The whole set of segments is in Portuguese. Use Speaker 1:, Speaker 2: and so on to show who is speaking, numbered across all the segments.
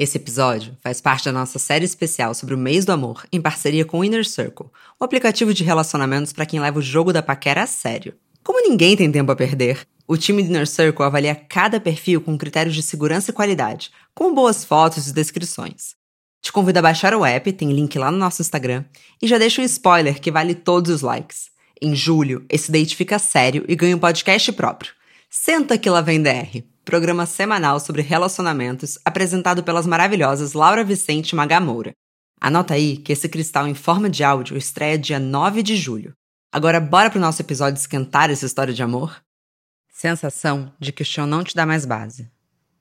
Speaker 1: Esse episódio faz parte da nossa série especial sobre o mês do amor, em parceria com o Inner Circle, um aplicativo de relacionamentos para quem leva o jogo da paquera a sério. Como ninguém tem tempo a perder, o time do Inner Circle avalia cada perfil com critérios de segurança e qualidade, com boas fotos e descrições. Te convido a baixar o app, tem link lá no nosso Instagram, e já deixo um spoiler que vale todos os likes. Em julho, esse date fica sério e ganha um podcast próprio. Senta que lá vem DR, programa semanal sobre relacionamentos apresentado pelas maravilhosas Laura Vicente e Magamoura. Anota aí que esse cristal em forma de áudio estreia dia 9 de julho. Agora bora pro nosso episódio esquentar essa história de amor? Sensação de que o chão não te dá mais base.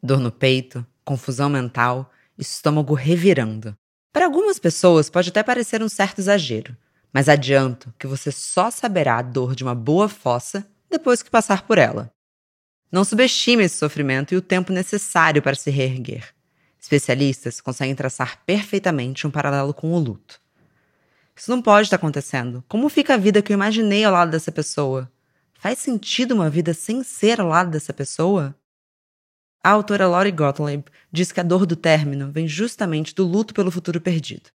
Speaker 1: Dor no peito, confusão mental, estômago revirando. Para algumas pessoas pode até parecer um certo exagero, mas adianto que você só saberá a dor de uma boa fossa depois que passar por ela. Não subestime esse sofrimento e o tempo necessário para se reerguer. Especialistas conseguem traçar perfeitamente um paralelo com o luto. Isso não pode estar acontecendo. Como fica a vida que eu imaginei ao lado dessa pessoa? Faz sentido uma vida sem ser ao lado dessa pessoa? A autora Laurie Gottlieb diz que a dor do término vem justamente do luto pelo futuro perdido.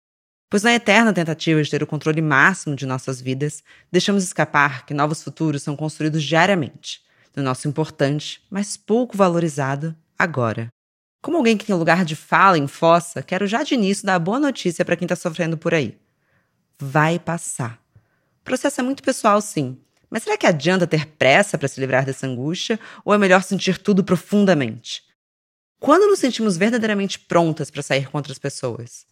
Speaker 1: Pois na eterna tentativa de ter o controle máximo de nossas vidas, deixamos escapar que novos futuros são construídos diariamente, no nosso importante, mas pouco valorizado, agora. Como alguém que tem lugar de fala em fossa, quero já de início dar a boa notícia para quem está sofrendo por aí. Vai passar. O processo é muito pessoal, sim, mas será que adianta ter pressa para se livrar dessa angústia ou é melhor sentir tudo profundamente? Quando nos sentimos verdadeiramente prontas para sair com outras pessoas?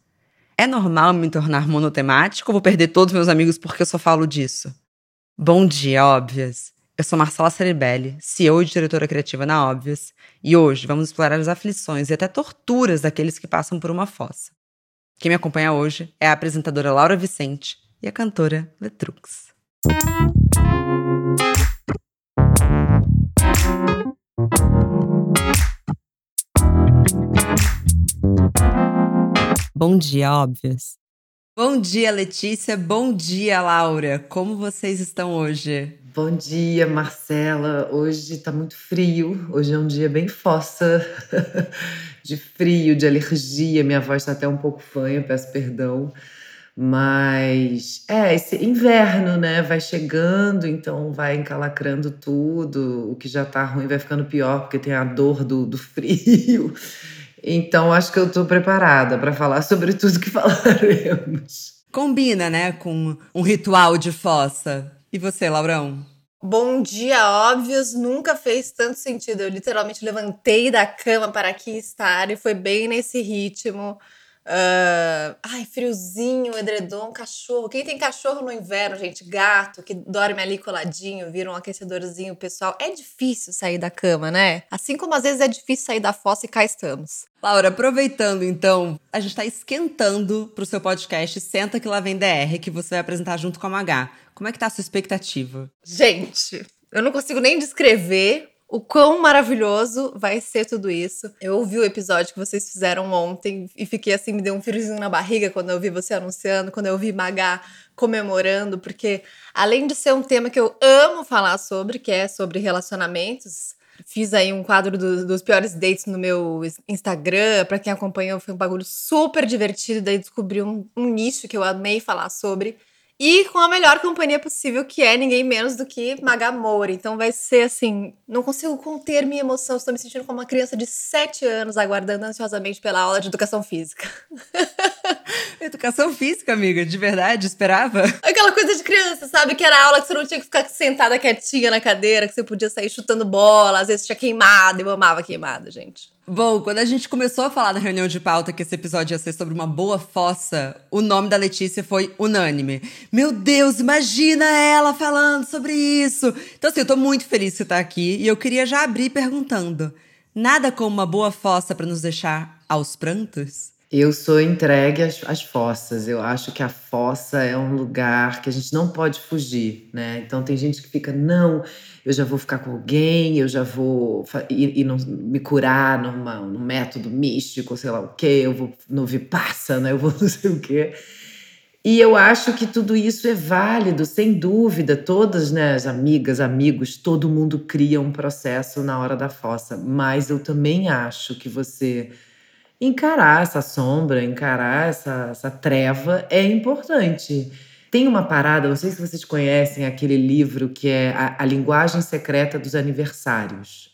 Speaker 1: É normal me tornar monotemático ou vou perder todos meus amigos porque eu só falo disso? Bom dia, óbvias! Eu sou Marcela Ceribelli, CEO e diretora criativa na Óbvias, e hoje vamos explorar as aflições e até torturas daqueles que passam por uma fossa. Quem me acompanha hoje é a apresentadora Laura Vicente e a cantora Letrux. Bom dia, óbvias. Bom dia, Letícia. Bom dia, Laura. Como vocês estão hoje?
Speaker 2: Bom dia, Marcela. Hoje tá muito frio. Hoje é um dia bem fossa de frio, de alergia. Minha voz tá até um pouco fanha, peço perdão. Mas é, esse inverno, né? Vai chegando, então vai encalacrando tudo. O que já tá ruim vai ficando pior, porque tem a dor do, do frio. Então acho que eu tô preparada para falar sobre tudo que falaremos.
Speaker 1: Combina, né, com um ritual de fossa. E você, Laurão?
Speaker 3: Bom dia, óbvios, nunca fez tanto sentido. Eu literalmente levantei da cama para aqui estar e foi bem nesse ritmo. Uh, ai, friozinho, edredom, cachorro. Quem tem cachorro no inverno, gente? Gato que dorme ali coladinho, vira um aquecedorzinho pessoal. É difícil sair da cama, né? Assim como às vezes é difícil sair da fossa e cá estamos.
Speaker 1: Laura, aproveitando então, a gente tá esquentando pro seu podcast Senta que lá vem DR, que você vai apresentar junto com a Magá. Como é que tá a sua expectativa?
Speaker 3: Gente, eu não consigo nem descrever o quão maravilhoso vai ser tudo isso. Eu ouvi o episódio que vocês fizeram ontem e fiquei assim, me deu um friozinho na barriga quando eu vi você anunciando, quando eu vi Magá comemorando, porque além de ser um tema que eu amo falar sobre, que é sobre relacionamentos, fiz aí um quadro do, dos piores dates no meu Instagram. Para quem acompanhou, foi um bagulho super divertido. Daí descobri um, um nicho que eu amei falar sobre. E com a melhor companhia possível, que é ninguém menos do que Magamore. Então vai ser assim, não consigo conter minha emoção, estou me sentindo como uma criança de 7 anos aguardando ansiosamente pela aula de educação física.
Speaker 1: educação física, amiga, de verdade, esperava?
Speaker 3: Aquela coisa de criança, sabe? Que era aula que você não tinha que ficar sentada quietinha na cadeira, que você podia sair chutando bola, às vezes tinha queimada, eu amava queimada, gente.
Speaker 1: Bom, quando a gente começou a falar na reunião de pauta que esse episódio ia ser sobre uma boa fossa, o nome da Letícia foi unânime. Meu Deus, imagina ela falando sobre isso! Então, assim, eu tô muito feliz que você tá aqui e eu queria já abrir perguntando: nada como uma boa fossa para nos deixar aos prantos?
Speaker 2: Eu sou entregue às, às, fossas. Eu acho que a fossa é um lugar que a gente não pode fugir, né? Então tem gente que fica, não, eu já vou ficar com alguém, eu já vou ir, ir no, me curar numa, num método místico, sei lá o quê, eu vou no Vipassana, eu vou não sei o quê. E eu acho que tudo isso é válido, sem dúvida. Todas, né, as amigas, amigos, todo mundo cria um processo na hora da fossa. Mas eu também acho que você encarar essa sombra, encarar essa, essa treva é importante. Tem uma parada, não sei se vocês conhecem aquele livro que é A, a Linguagem Secreta dos Aniversários,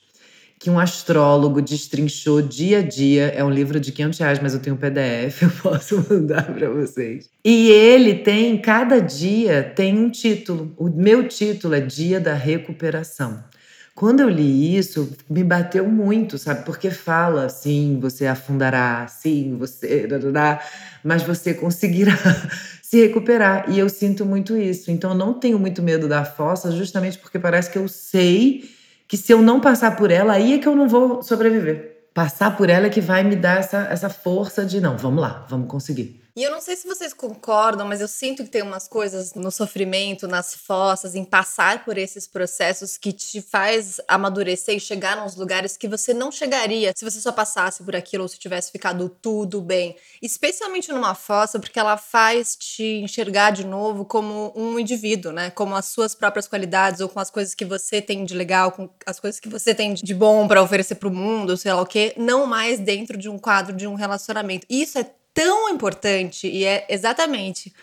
Speaker 2: que um astrólogo destrinchou dia a dia. É um livro de 500 reais, mas eu tenho um PDF, eu posso mandar para vocês. E ele tem, cada dia tem um título. O meu título é Dia da Recuperação. Quando eu li isso, me bateu muito, sabe? Porque fala, sim, você afundará, sim, você. Mas você conseguirá se recuperar. E eu sinto muito isso. Então eu não tenho muito medo da fossa, justamente porque parece que eu sei que se eu não passar por ela, aí é que eu não vou sobreviver. Passar por ela é que vai me dar essa, essa força de não, vamos lá, vamos conseguir.
Speaker 3: E eu não sei se vocês concordam, mas eu sinto que tem umas coisas no sofrimento, nas fossas, em passar por esses processos que te faz amadurecer e chegar nos lugares que você não chegaria se você só passasse por aquilo ou se tivesse ficado tudo bem. Especialmente numa fossa, porque ela faz te enxergar de novo como um indivíduo, né? Como as suas próprias qualidades ou com as coisas que você tem de legal, com as coisas que você tem de bom para oferecer para o mundo, sei lá o quê, não mais dentro de um quadro de um relacionamento. Isso é tão importante e é exatamente.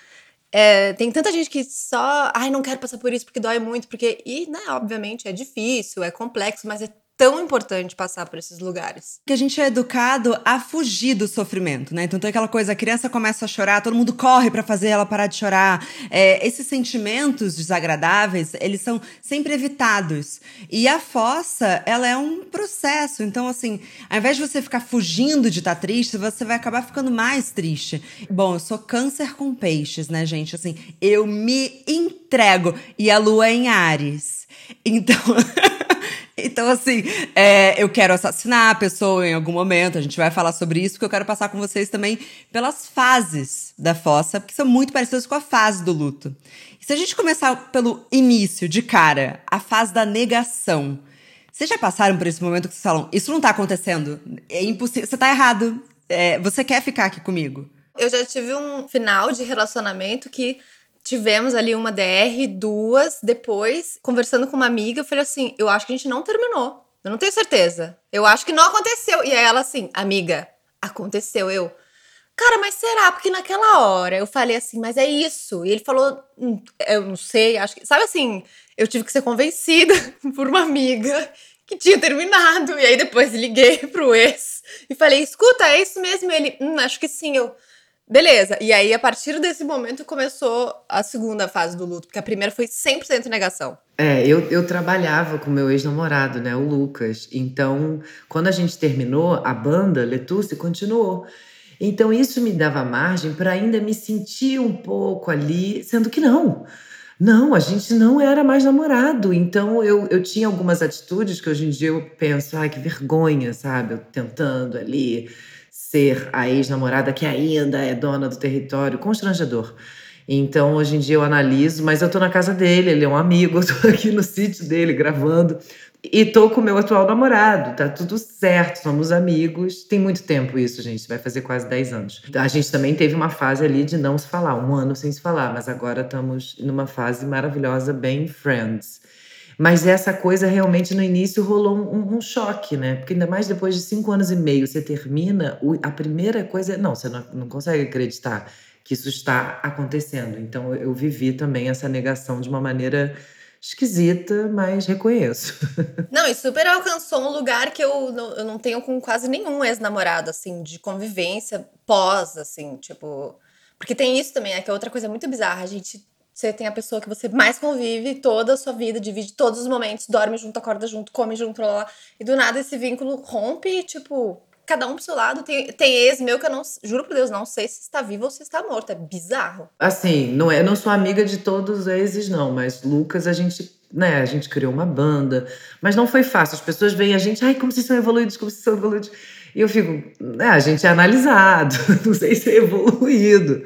Speaker 3: É, tem tanta gente que só, ai, não quero passar por isso porque dói muito, porque. E, né, obviamente, é difícil, é complexo, mas é tão importante passar por esses lugares.
Speaker 1: Que a gente é educado a fugir do sofrimento, né? Então tem aquela coisa, a criança começa a chorar, todo mundo corre para fazer ela parar de chorar. É, esses sentimentos desagradáveis, eles são sempre evitados. E a fossa, ela é um processo. Então, assim, ao invés de você ficar fugindo de estar tá triste, você vai acabar ficando mais triste. Bom, eu sou câncer com peixes, né, gente? Assim, eu me entrego. E a lua é em Ares. Então. Então, assim, é, eu quero assassinar a pessoa em algum momento, a gente vai falar sobre isso, porque eu quero passar com vocês também pelas fases da fossa, porque são muito parecidas com a fase do luto. E se a gente começar pelo início, de cara, a fase da negação. Vocês já passaram por esse momento que vocês falam, isso não tá acontecendo, é impossível, você tá errado, é, você quer ficar aqui comigo?
Speaker 3: Eu já tive um final de relacionamento que tivemos ali uma DR, duas. Depois, conversando com uma amiga, eu falei assim: eu acho que a gente não terminou. Eu não tenho certeza. Eu acho que não aconteceu. E aí ela assim, amiga, aconteceu. Eu, cara, mas será? Porque naquela hora eu falei assim, mas é isso. E ele falou, hum, eu não sei, acho que. Sabe assim, eu tive que ser convencida por uma amiga que tinha terminado. E aí depois liguei pro ex e falei, escuta, é isso mesmo? E ele, hum, acho que sim. Eu, Beleza. E aí, a partir desse momento, começou a segunda fase do luto, porque a primeira foi 100% negação.
Speaker 2: É, eu, eu trabalhava com meu ex-namorado, né, o Lucas. Então, quando a gente terminou, a banda, Letusse, continuou. Então, isso me dava margem para ainda me sentir um pouco ali, sendo que não. Não, a gente não era mais namorado. Então, eu, eu tinha algumas atitudes que hoje em dia eu penso, ai, que vergonha, sabe? Eu tentando ali ser a ex-namorada que ainda é dona do território, constrangedor. Então, hoje em dia eu analiso, mas eu tô na casa dele, ele é um amigo, eu tô aqui no sítio dele gravando e tô com o meu atual namorado, tá tudo certo, somos amigos. Tem muito tempo isso, gente, vai fazer quase 10 anos. A gente também teve uma fase ali de não se falar, um ano sem se falar, mas agora estamos numa fase maravilhosa, bem friends. Mas essa coisa realmente no início rolou um, um, choque, né? Porque ainda mais depois de cinco anos e meio você termina, a primeira coisa é. Não, você não, não consegue acreditar que isso está acontecendo. Então eu vivi também essa negação de uma maneira esquisita, mas reconheço.
Speaker 3: Não, e super alcançou um lugar que eu não, eu não tenho com quase nenhum ex-namorado, assim, de convivência pós, assim, tipo. Porque tem isso também, é que é outra coisa muito bizarra. A gente você tem a pessoa que você mais convive toda a sua vida, divide todos os momentos, dorme junto, acorda junto, come junto, lá, lá. E do nada esse vínculo rompe tipo, cada um pro seu lado. Tem, tem ex meu que eu não, juro por Deus, não sei se está vivo ou se está morto. É bizarro.
Speaker 2: Assim, não é, não sou amiga de todos os exes, não, mas Lucas, a gente. Né, a gente criou uma banda, mas não foi fácil. As pessoas veem a gente, ai, como vocês são evoluídos, como vocês são evoluídos. E eu fico, né, a gente é analisado, não sei se é evoluído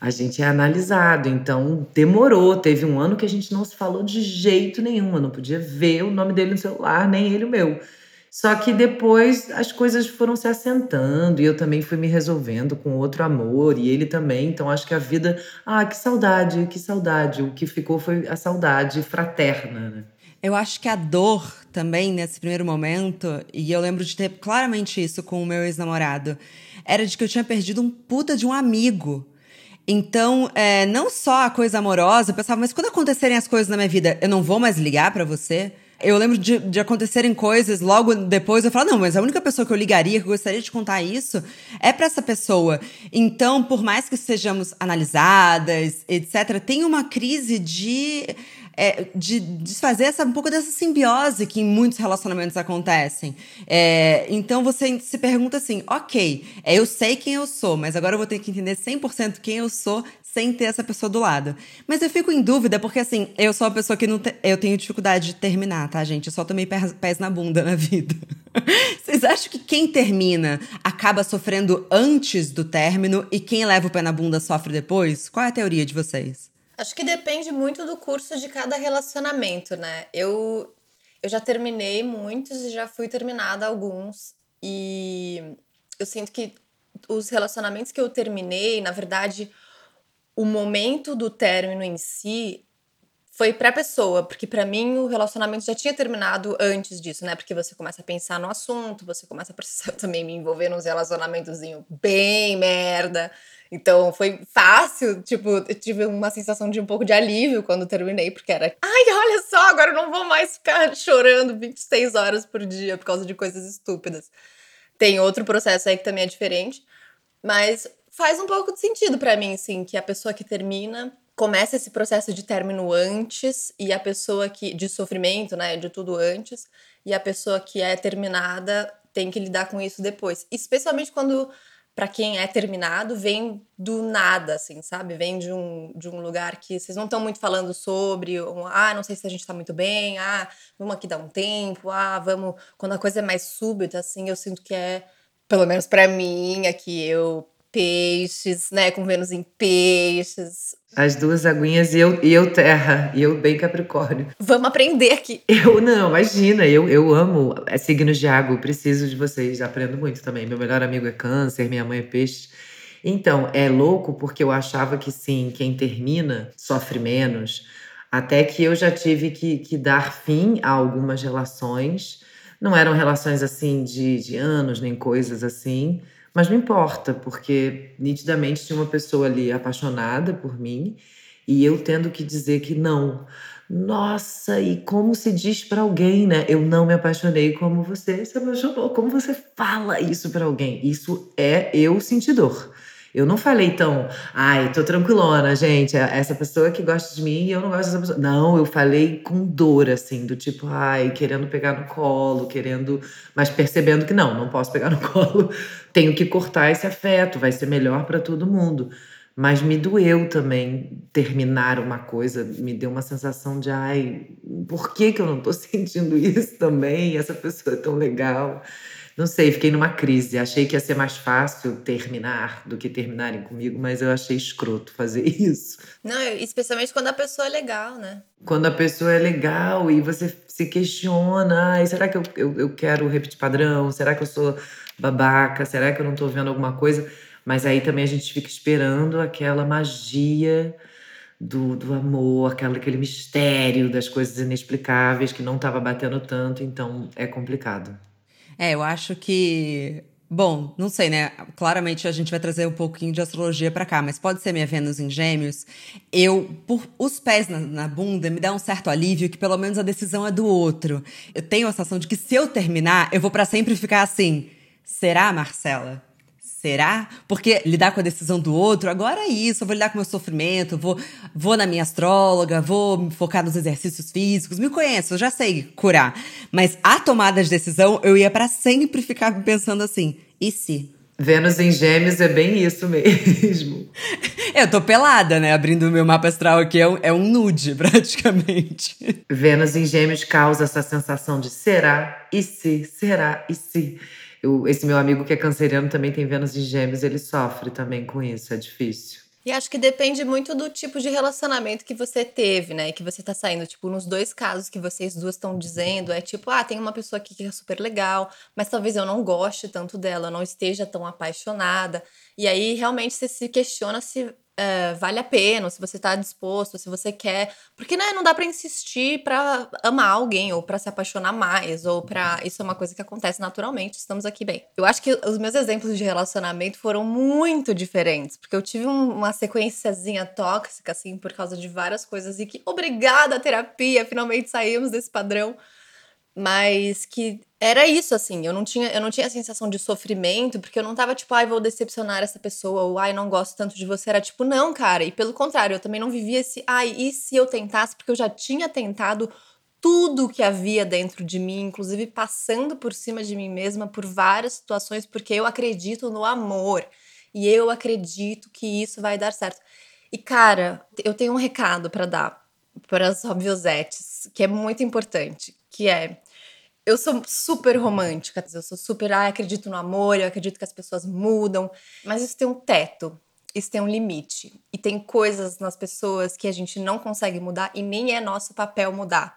Speaker 2: a gente é analisado. Então, demorou. Teve um ano que a gente não se falou de jeito nenhum. Eu não podia ver o nome dele no celular, nem ele o meu. Só que depois as coisas foram se assentando e eu também fui me resolvendo com outro amor e ele também. Então acho que a vida. Ah, que saudade, que saudade. O que ficou foi a saudade fraterna, né?
Speaker 1: Eu acho que a dor também, nesse primeiro momento, e eu lembro de ter claramente isso com o meu ex-namorado, era de que eu tinha perdido um puta de um amigo. Então, é, não só a coisa amorosa, eu pensava, mas quando acontecerem as coisas na minha vida, eu não vou mais ligar para você? Eu lembro de, de, acontecerem coisas, logo depois eu falo, não, mas a única pessoa que eu ligaria, que eu gostaria de contar isso, é para essa pessoa. Então, por mais que sejamos analisadas, etc., tem uma crise de é, de desfazer essa, um pouco dessa simbiose que em muitos relacionamentos acontecem. É, então você se pergunta assim: ok, é, eu sei quem eu sou, mas agora eu vou ter que entender 100% quem eu sou sem ter essa pessoa do lado. Mas eu fico em dúvida porque, assim, eu sou uma pessoa que não te... eu tenho dificuldade de terminar, tá, gente? Eu só tomei pés na bunda na vida. Vocês acham que quem termina acaba sofrendo antes do término e quem leva o pé na bunda sofre depois? Qual é a teoria de vocês?
Speaker 3: Acho que depende muito do curso de cada relacionamento, né? Eu, eu já terminei muitos e já fui terminada alguns. E eu sinto que os relacionamentos que eu terminei, na verdade, o momento do término em si foi pra pessoa, porque para mim o relacionamento já tinha terminado antes disso, né? Porque você começa a pensar no assunto, você começa a precisar também me envolver nos relacionamentozinho bem merda. Então foi fácil, tipo, eu tive uma sensação de um pouco de alívio quando terminei, porque era, ai, olha só, agora eu não vou mais ficar chorando 26 horas por dia por causa de coisas estúpidas. Tem outro processo aí que também é diferente, mas faz um pouco de sentido para mim, sim, que a pessoa que termina começa esse processo de término antes e a pessoa que de sofrimento, né, de tudo antes, e a pessoa que é terminada tem que lidar com isso depois, especialmente quando para quem é terminado, vem do nada, assim, sabe? Vem de um, de um lugar que vocês não estão muito falando sobre, um, ah, não sei se a gente tá muito bem, ah, vamos aqui dar um tempo, ah, vamos. Quando a coisa é mais súbita, assim, eu sinto que é, pelo menos para mim, aqui eu peixes, né? Com Vênus em peixes.
Speaker 2: As duas aguinhas e eu, e eu terra, e eu bem capricórnio.
Speaker 3: Vamos aprender aqui.
Speaker 2: Eu não, imagina, eu, eu amo é, signos de água, preciso de vocês, aprendo muito também. Meu melhor amigo é câncer, minha mãe é peixe. Então, é louco porque eu achava que sim, quem termina sofre menos, até que eu já tive que, que dar fim a algumas relações. Não eram relações assim de, de anos, nem coisas assim, mas não importa, porque nitidamente tinha uma pessoa ali apaixonada por mim e eu tendo que dizer que não. Nossa, e como se diz para alguém, né? Eu não me apaixonei como você se apaixonou. Como você fala isso para alguém? Isso é eu sentir dor. Eu não falei tão, ai, tô tranquilona, gente, é essa pessoa que gosta de mim e eu não gosto dessa pessoa. Não, eu falei com dor, assim, do tipo, ai, querendo pegar no colo, querendo, mas percebendo que não, não posso pegar no colo, tenho que cortar esse afeto, vai ser melhor para todo mundo. Mas me doeu também terminar uma coisa, me deu uma sensação de, ai, por que, que eu não tô sentindo isso também? Essa pessoa é tão legal. Não sei, fiquei numa crise. Achei que ia ser mais fácil terminar do que terminarem comigo, mas eu achei escroto fazer isso.
Speaker 3: Não, especialmente quando a pessoa é legal, né?
Speaker 2: Quando a pessoa é legal e você se questiona: ai, será que eu, eu, eu quero repetir padrão? Será que eu sou babaca? Será que eu não tô vendo alguma coisa? Mas aí também a gente fica esperando aquela magia do, do amor, aquela, aquele mistério das coisas inexplicáveis que não estava batendo tanto, então é complicado.
Speaker 1: É, eu acho que. Bom, não sei, né? Claramente a gente vai trazer um pouquinho de astrologia para cá, mas pode ser minha Vênus em Gêmeos. Eu, por os pés na, na, bunda, me dá um certo alívio que pelo menos a decisão é do outro. Eu tenho a sensação de que se eu terminar, eu vou para sempre ficar assim. Será, Marcela? Será? Porque lidar com a decisão do outro, agora é isso, eu vou lidar com o meu sofrimento, vou, vou na minha astróloga, vou me focar nos exercícios físicos, me conheço, eu já sei curar. Mas a tomada de decisão, eu ia para sempre ficar pensando assim, e se?
Speaker 2: Vênus em Gêmeos é bem isso mesmo.
Speaker 1: eu tô pelada, né? Abrindo o meu mapa astral aqui, é um, é um nude, praticamente.
Speaker 2: Vênus em Gêmeos causa essa sensação de será, e se, será, e se. Eu, esse meu amigo que é canceriano também tem Vênus em Gêmeos, ele sofre também com isso, é difícil.
Speaker 3: E acho que depende muito do tipo de relacionamento que você teve, né? Que você tá saindo. Tipo, nos dois casos que vocês duas estão dizendo, é tipo, ah, tem uma pessoa aqui que é super legal, mas talvez eu não goste tanto dela, não esteja tão apaixonada. E aí realmente você se questiona se uh, vale a pena, se você tá disposto, se você quer. Porque né, não dá para insistir para amar alguém, ou para se apaixonar mais, ou para Isso é uma coisa que acontece naturalmente, estamos aqui bem. Eu acho que os meus exemplos de relacionamento foram muito diferentes, porque eu tive um, uma sequenciazinha tóxica, assim, por causa de várias coisas, e que, obrigada, terapia, finalmente saímos desse padrão mas que era isso assim, eu não tinha eu não tinha a sensação de sofrimento, porque eu não tava tipo, ai, vou decepcionar essa pessoa, ou ai, não gosto tanto de você, era tipo, não, cara, e pelo contrário, eu também não vivia esse, ai, e se eu tentasse, porque eu já tinha tentado tudo que havia dentro de mim, inclusive passando por cima de mim mesma por várias situações, porque eu acredito no amor e eu acredito que isso vai dar certo. E cara, eu tenho um recado para dar para as obviosetes, que é muito importante, que é eu sou super romântica, eu sou super, ah, acredito no amor, eu acredito que as pessoas mudam, mas isso tem um teto, isso tem um limite. E tem coisas nas pessoas que a gente não consegue mudar e nem é nosso papel mudar.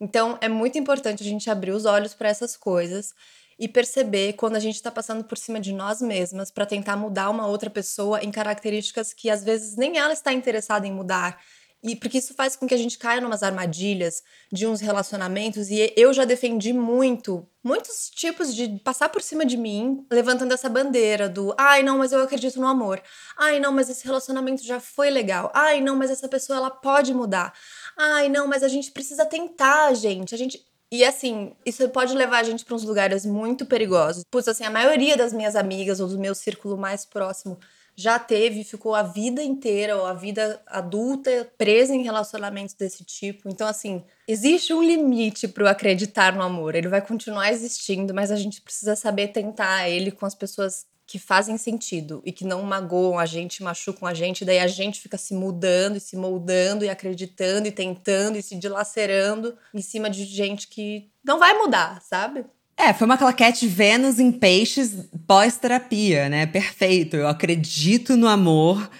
Speaker 3: Então é muito importante a gente abrir os olhos para essas coisas e perceber quando a gente está passando por cima de nós mesmas para tentar mudar uma outra pessoa em características que às vezes nem ela está interessada em mudar e porque isso faz com que a gente caia numas armadilhas de uns relacionamentos. E eu já defendi muito, muitos tipos de passar por cima de mim, levantando essa bandeira do ai, não, mas eu acredito no amor. Ai, não, mas esse relacionamento já foi legal. Ai, não, mas essa pessoa ela pode mudar. Ai, não, mas a gente precisa tentar, gente. A gente. E assim, isso pode levar a gente para uns lugares muito perigosos. Putz, assim, a maioria das minhas amigas ou do meu círculo mais próximo já teve, ficou a vida inteira ou a vida adulta presa em relacionamentos desse tipo. Então, assim, existe um limite para o acreditar no amor. Ele vai continuar existindo, mas a gente precisa saber tentar ele com as pessoas que fazem sentido e que não magoam a gente, machucam a gente, daí a gente fica se mudando e se moldando e acreditando e tentando e se dilacerando em cima de gente que não vai mudar, sabe?
Speaker 1: É, foi uma claquete Vênus em peixes pós-terapia, né? Perfeito. Eu acredito no amor,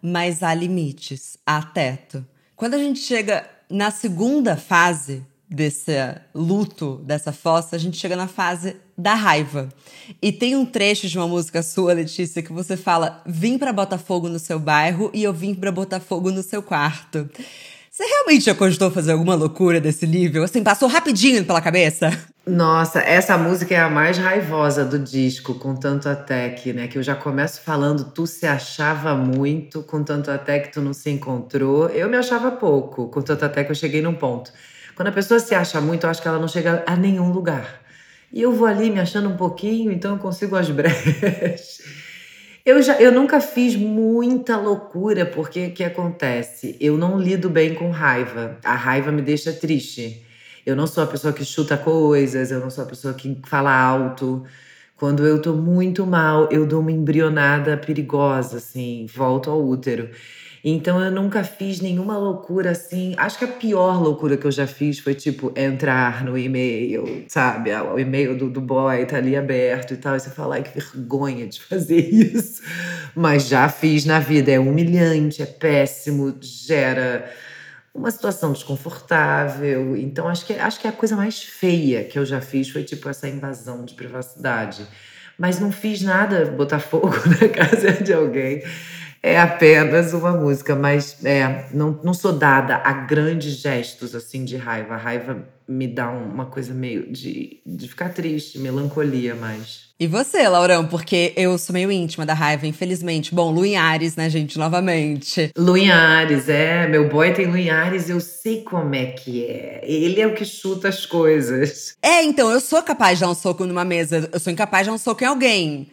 Speaker 1: mas há limites, há teto. Quando a gente chega na segunda fase desse luto, dessa fossa, a gente chega na fase da raiva. E tem um trecho de uma música sua, Letícia, que você fala: Vim para Botafogo no seu bairro e eu vim para Botafogo no seu quarto. Você realmente já cogitou fazer alguma loucura desse nível? Assim, passou rapidinho pela cabeça?
Speaker 2: Nossa, essa música é a mais raivosa do disco, com tanto até que, né? Que eu já começo falando, tu se achava muito, com tanto até que tu não se encontrou. Eu me achava pouco, com tanto até que eu cheguei num ponto. Quando a pessoa se acha muito, eu acho que ela não chega a nenhum lugar. E eu vou ali me achando um pouquinho, então eu consigo as brechas. Eu, já, eu nunca fiz muita loucura, porque o que acontece? Eu não lido bem com raiva. A raiva me deixa triste. Eu não sou a pessoa que chuta coisas, eu não sou a pessoa que fala alto. Quando eu tô muito mal, eu dou uma embrionada perigosa, assim, volto ao útero. Então eu nunca fiz nenhuma loucura assim. Acho que a pior loucura que eu já fiz foi tipo entrar no e-mail, sabe? Ah, o e-mail do, do boy tá ali aberto e tal. E você fala, ai, que vergonha de fazer isso. Mas já fiz na vida. É humilhante, é péssimo, gera uma situação desconfortável. Então, acho que, acho que a coisa mais feia que eu já fiz foi tipo essa invasão de privacidade. Mas não fiz nada botar fogo na casa de alguém é apenas uma música, mas é, não, não sou dada a grandes gestos assim de raiva. A raiva me dá uma coisa meio de, de ficar triste, melancolia mais.
Speaker 1: E você, Laurão? Porque eu sou meio íntima da raiva, infelizmente. Bom, Lu Ares, né, gente, novamente.
Speaker 2: Lu Ares, é. Meu boy tem Lu Ares, eu sei como é que é. Ele é o que chuta as coisas.
Speaker 1: É, então, eu sou capaz de dar um soco numa mesa. Eu sou incapaz de dar um soco em alguém.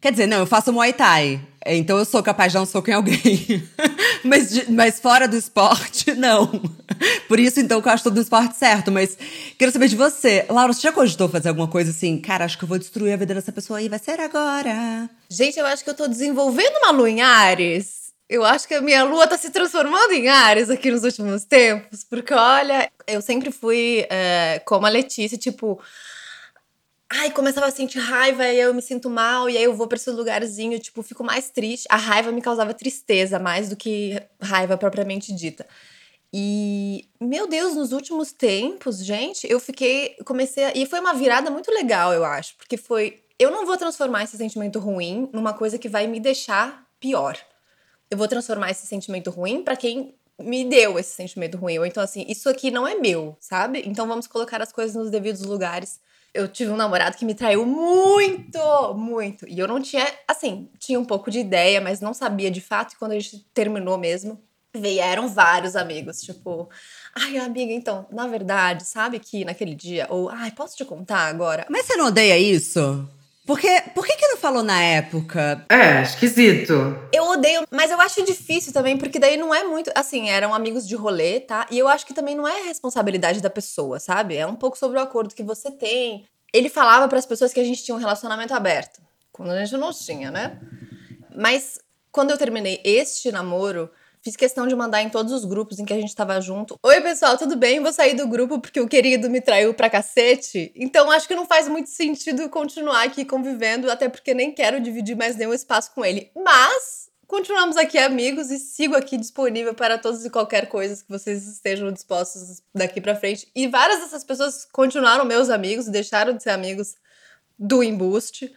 Speaker 1: Quer dizer, não, eu faço Muay Thai. Então eu sou capaz de dar um soco em alguém. mas, mas fora do esporte, não. Por isso, então, que eu acho todo o esporte certo. Mas quero saber de você. Laura, você já cogitou fazer alguma coisa assim? Cara, acho que eu vou destruir a vida dessa pessoa aí, vai ser agora.
Speaker 3: Gente, eu acho que eu tô desenvolvendo uma lua em Ares. Eu acho que a minha lua tá se transformando em Ares aqui nos últimos tempos. Porque, olha, eu sempre fui é, como a Letícia, tipo ai, começava a sentir raiva e eu me sinto mal, e aí eu vou para esse lugarzinho, tipo, fico mais triste. A raiva me causava tristeza mais do que raiva propriamente dita. E, meu Deus, nos últimos tempos, gente, eu fiquei, comecei a, e foi uma virada muito legal, eu acho, porque foi, eu não vou transformar esse sentimento ruim numa coisa que vai me deixar pior. eu vou transformar esse sentimento ruim para quem me deu esse sentimento ruim. Ou então, assim, isso aqui não é meu, sabe? Então vamos colocar as coisas nos devidos lugares. Eu tive um namorado que me traiu muito, muito. E eu não tinha, assim, tinha um pouco de ideia, mas não sabia de fato. E quando a gente terminou mesmo, vieram vários amigos, tipo, ai, amiga, então, na verdade, sabe que naquele dia, ou, ai, posso te contar agora?
Speaker 1: Mas você não odeia isso? Porque, por que que não falou na época?
Speaker 2: É, esquisito.
Speaker 3: Eu odeio, mas eu acho difícil também, porque daí não é muito. Assim, eram amigos de rolê, tá? E eu acho que também não é responsabilidade da pessoa, sabe? É um pouco sobre o acordo que você tem. Ele falava para as pessoas que a gente tinha um relacionamento aberto, quando a gente não tinha, né? Mas quando eu terminei este namoro, Fiz questão de mandar em todos os grupos em que a gente tava junto. Oi, pessoal, tudo bem? Vou sair do grupo porque o querido me traiu pra cacete. Então acho que não faz muito sentido continuar aqui convivendo, até porque nem quero dividir mais nenhum espaço com ele. Mas continuamos aqui amigos e sigo aqui disponível para todos e qualquer coisa que vocês estejam dispostos daqui para frente. E várias dessas pessoas continuaram meus amigos, deixaram de ser amigos do embuste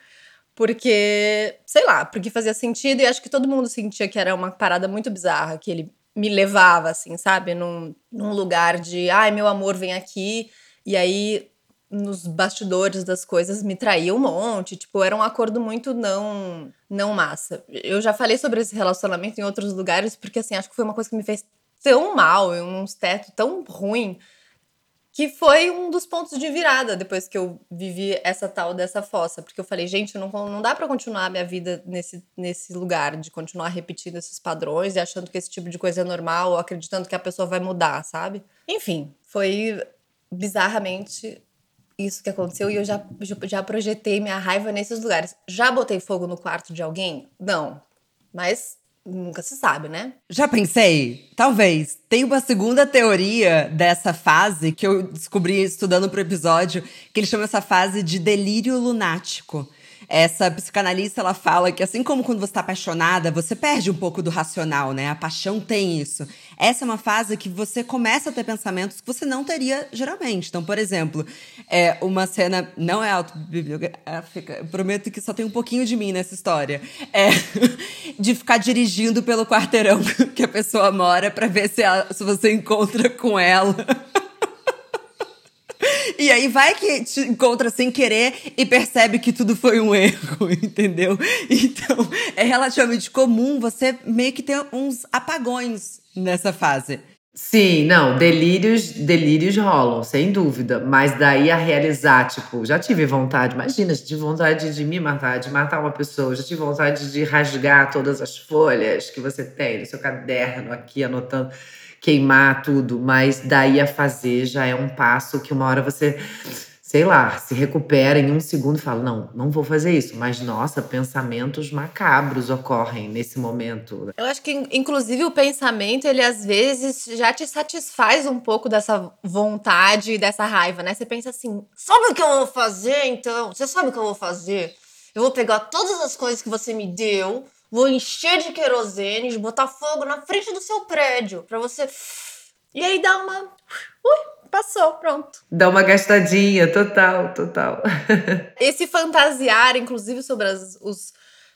Speaker 3: porque, sei lá, porque fazia sentido e acho que todo mundo sentia que era uma parada muito bizarra, que ele me levava, assim, sabe, num, num lugar de, ai, meu amor, vem aqui, e aí nos bastidores das coisas me traía um monte, tipo, era um acordo muito não não massa. Eu já falei sobre esse relacionamento em outros lugares, porque assim, acho que foi uma coisa que me fez tão mal, em uns teto tão ruim, que foi um dos pontos de virada depois que eu vivi essa tal dessa fossa, porque eu falei, gente, não, não dá para continuar a minha vida nesse, nesse lugar, de continuar repetindo esses padrões e achando que esse tipo de coisa é normal, ou acreditando que a pessoa vai mudar, sabe? Enfim, foi bizarramente isso que aconteceu e eu já, já projetei minha raiva nesses lugares. Já botei fogo no quarto de alguém? Não. Mas Nunca se sabe, né?
Speaker 1: Já pensei? Talvez. Tem uma segunda teoria dessa fase que eu descobri estudando pro episódio, que ele chama essa fase de delírio lunático. Essa psicanalista, ela fala que assim como quando você está apaixonada, você perde um pouco do racional, né? A paixão tem isso. Essa é uma fase que você começa a ter pensamentos que você não teria geralmente. Então, por exemplo, é uma cena não é autobibliográfica, prometo que só tem um pouquinho de mim nessa história. É de ficar dirigindo pelo quarteirão que a pessoa mora para ver se, ela, se você encontra com ela. E aí vai que te encontra sem querer e percebe que tudo foi um erro, entendeu? Então, é relativamente comum você meio que ter uns apagões nessa fase.
Speaker 2: Sim, não, delírios, delírios rolam, sem dúvida. Mas daí a realizar, tipo, já tive vontade, imagina, já tive vontade de me matar, de matar uma pessoa, já tive vontade de rasgar todas as folhas que você tem no seu caderno aqui, anotando queimar tudo, mas daí a fazer já é um passo que uma hora você, sei lá, se recupera em um segundo e fala: não, não vou fazer isso. Mas nossa, pensamentos macabros ocorrem nesse momento.
Speaker 3: Eu acho que, inclusive, o pensamento, ele às vezes já te satisfaz um pouco dessa vontade e dessa raiva, né? Você pensa assim: sabe o que eu vou fazer então? Você sabe o que eu vou fazer? Eu vou pegar todas as coisas que você me deu Vou encher de querosene, botar fogo na frente do seu prédio para você. E aí dá uma. Ui, passou, pronto.
Speaker 2: Dá uma gastadinha, total, total.
Speaker 3: Esse fantasiar, inclusive, sobre as, os,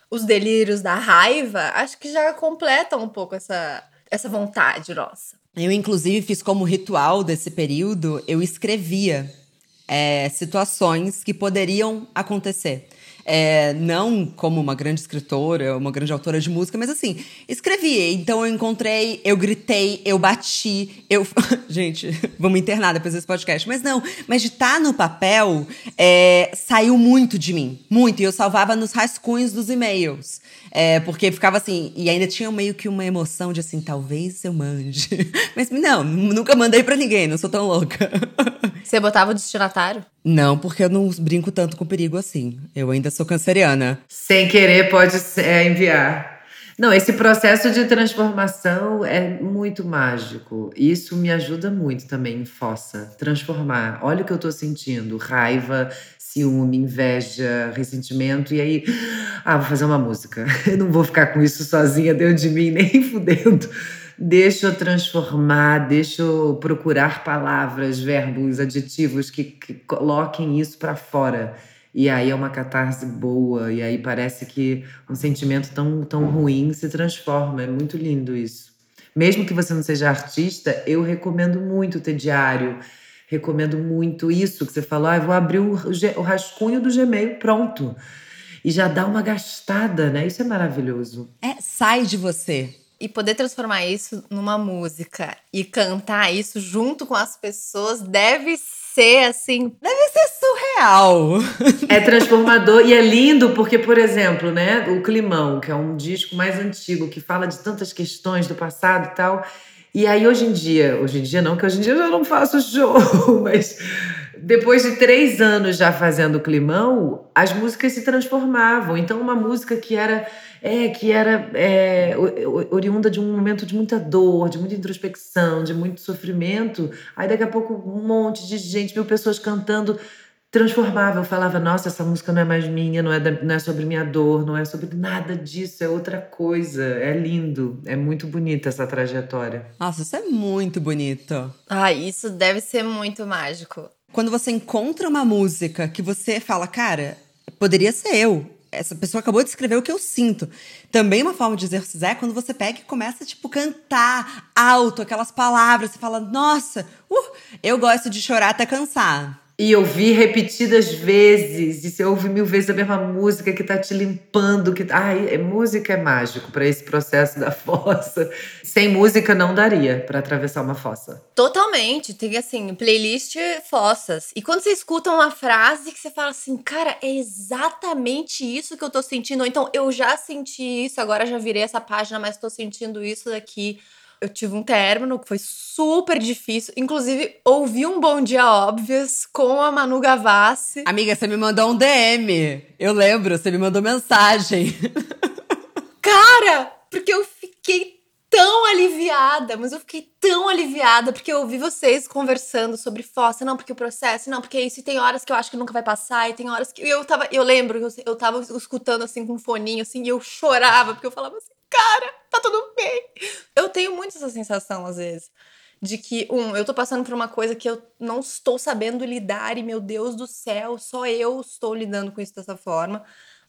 Speaker 3: os delírios da raiva, acho que já completa um pouco essa, essa vontade nossa.
Speaker 1: Eu, inclusive, fiz como ritual desse período, eu escrevia é, situações que poderiam acontecer. É, não como uma grande escritora, uma grande autora de música, mas assim, escrevi. Então eu encontrei, eu gritei, eu bati, eu. Gente, vamos internar depois desse podcast. Mas não, mas de estar tá no papel é, saiu muito de mim. Muito. E eu salvava nos rascunhos dos e-mails. É, porque ficava assim, e ainda tinha meio que uma emoção de assim, talvez eu mande. Mas não, nunca mandei para ninguém, não sou tão louca.
Speaker 3: Você botava o destinatário?
Speaker 1: Não, porque eu não brinco tanto com perigo assim. Eu ainda sou canceriana.
Speaker 2: Sem querer, pode é, enviar. Não, esse processo de transformação é muito mágico. Isso me ajuda muito também em fossa. Transformar. Olha o que eu tô sentindo: raiva, ciúme, inveja, ressentimento. E aí, ah, vou fazer uma música. Eu não vou ficar com isso sozinha dentro de mim, nem fudendo. Deixa eu transformar, deixa eu procurar palavras, verbos, adjetivos que, que coloquem isso para fora E aí é uma catarse boa, e aí parece que um sentimento tão, tão ruim se transforma. É muito lindo isso. Mesmo que você não seja artista, eu recomendo muito ter diário. Recomendo muito isso que você falou. Ah, vou abrir o, o rascunho do Gmail, pronto. E já dá uma gastada, né? Isso é maravilhoso.
Speaker 1: É, sai de você
Speaker 3: e poder transformar isso numa música e cantar isso junto com as pessoas deve ser assim.
Speaker 1: Deve ser
Speaker 2: É transformador e é lindo porque, por exemplo, né, o Climão, que é um disco mais antigo que fala de tantas questões do passado e tal. E aí, hoje em dia, hoje em dia não, que hoje em dia eu já não faço show, mas depois de três anos já fazendo climão, as músicas se transformavam. Então, uma música que era é, que era é, oriunda de um momento de muita dor, de muita introspecção, de muito sofrimento. Aí daqui a pouco um monte de gente, mil pessoas cantando, transformava. Eu falava, nossa, essa música não é mais minha, não é, da, não é sobre minha dor, não é sobre nada disso, é outra coisa. É lindo, é muito bonita essa trajetória.
Speaker 1: Nossa, isso é muito bonito.
Speaker 3: Ah, isso deve ser muito mágico.
Speaker 1: Quando você encontra uma música que você fala, cara, poderia ser eu essa pessoa acabou de escrever o que eu sinto. Também uma forma de exercitar é quando você pega e começa, tipo, cantar alto aquelas palavras. Você fala, nossa, uh, eu gosto de chorar até cansar.
Speaker 2: E ouvir repetidas vezes, e você ouve mil vezes a mesma música que tá te limpando, que ai, é, música é mágico para esse processo da fossa. Sem música não daria para atravessar uma fossa.
Speaker 3: Totalmente, tem assim, playlist fossas. E quando você escuta uma frase que você fala assim, cara, é exatamente isso que eu tô sentindo, ou então eu já senti isso, agora já virei essa página, mas tô sentindo isso daqui eu tive um término que foi super difícil. Inclusive, ouvi um Bom Dia Óbvias com a Manu Gavassi.
Speaker 1: Amiga, você me mandou um DM. Eu lembro, você me mandou mensagem.
Speaker 3: Cara, porque eu fiquei tão aliviada, mas eu fiquei tão aliviada porque eu ouvi vocês conversando sobre fossa, não, porque o processo, não, porque isso, e tem horas que eu acho que nunca vai passar, e tem horas que eu tava, eu lembro que eu, eu tava escutando assim com um foninho assim, e eu chorava porque eu falava assim: "Cara, tá tudo bem". Eu tenho muito essa sensação às vezes de que, um, eu tô passando por uma coisa que eu não estou sabendo lidar e, meu Deus do céu, só eu estou lidando com isso dessa forma.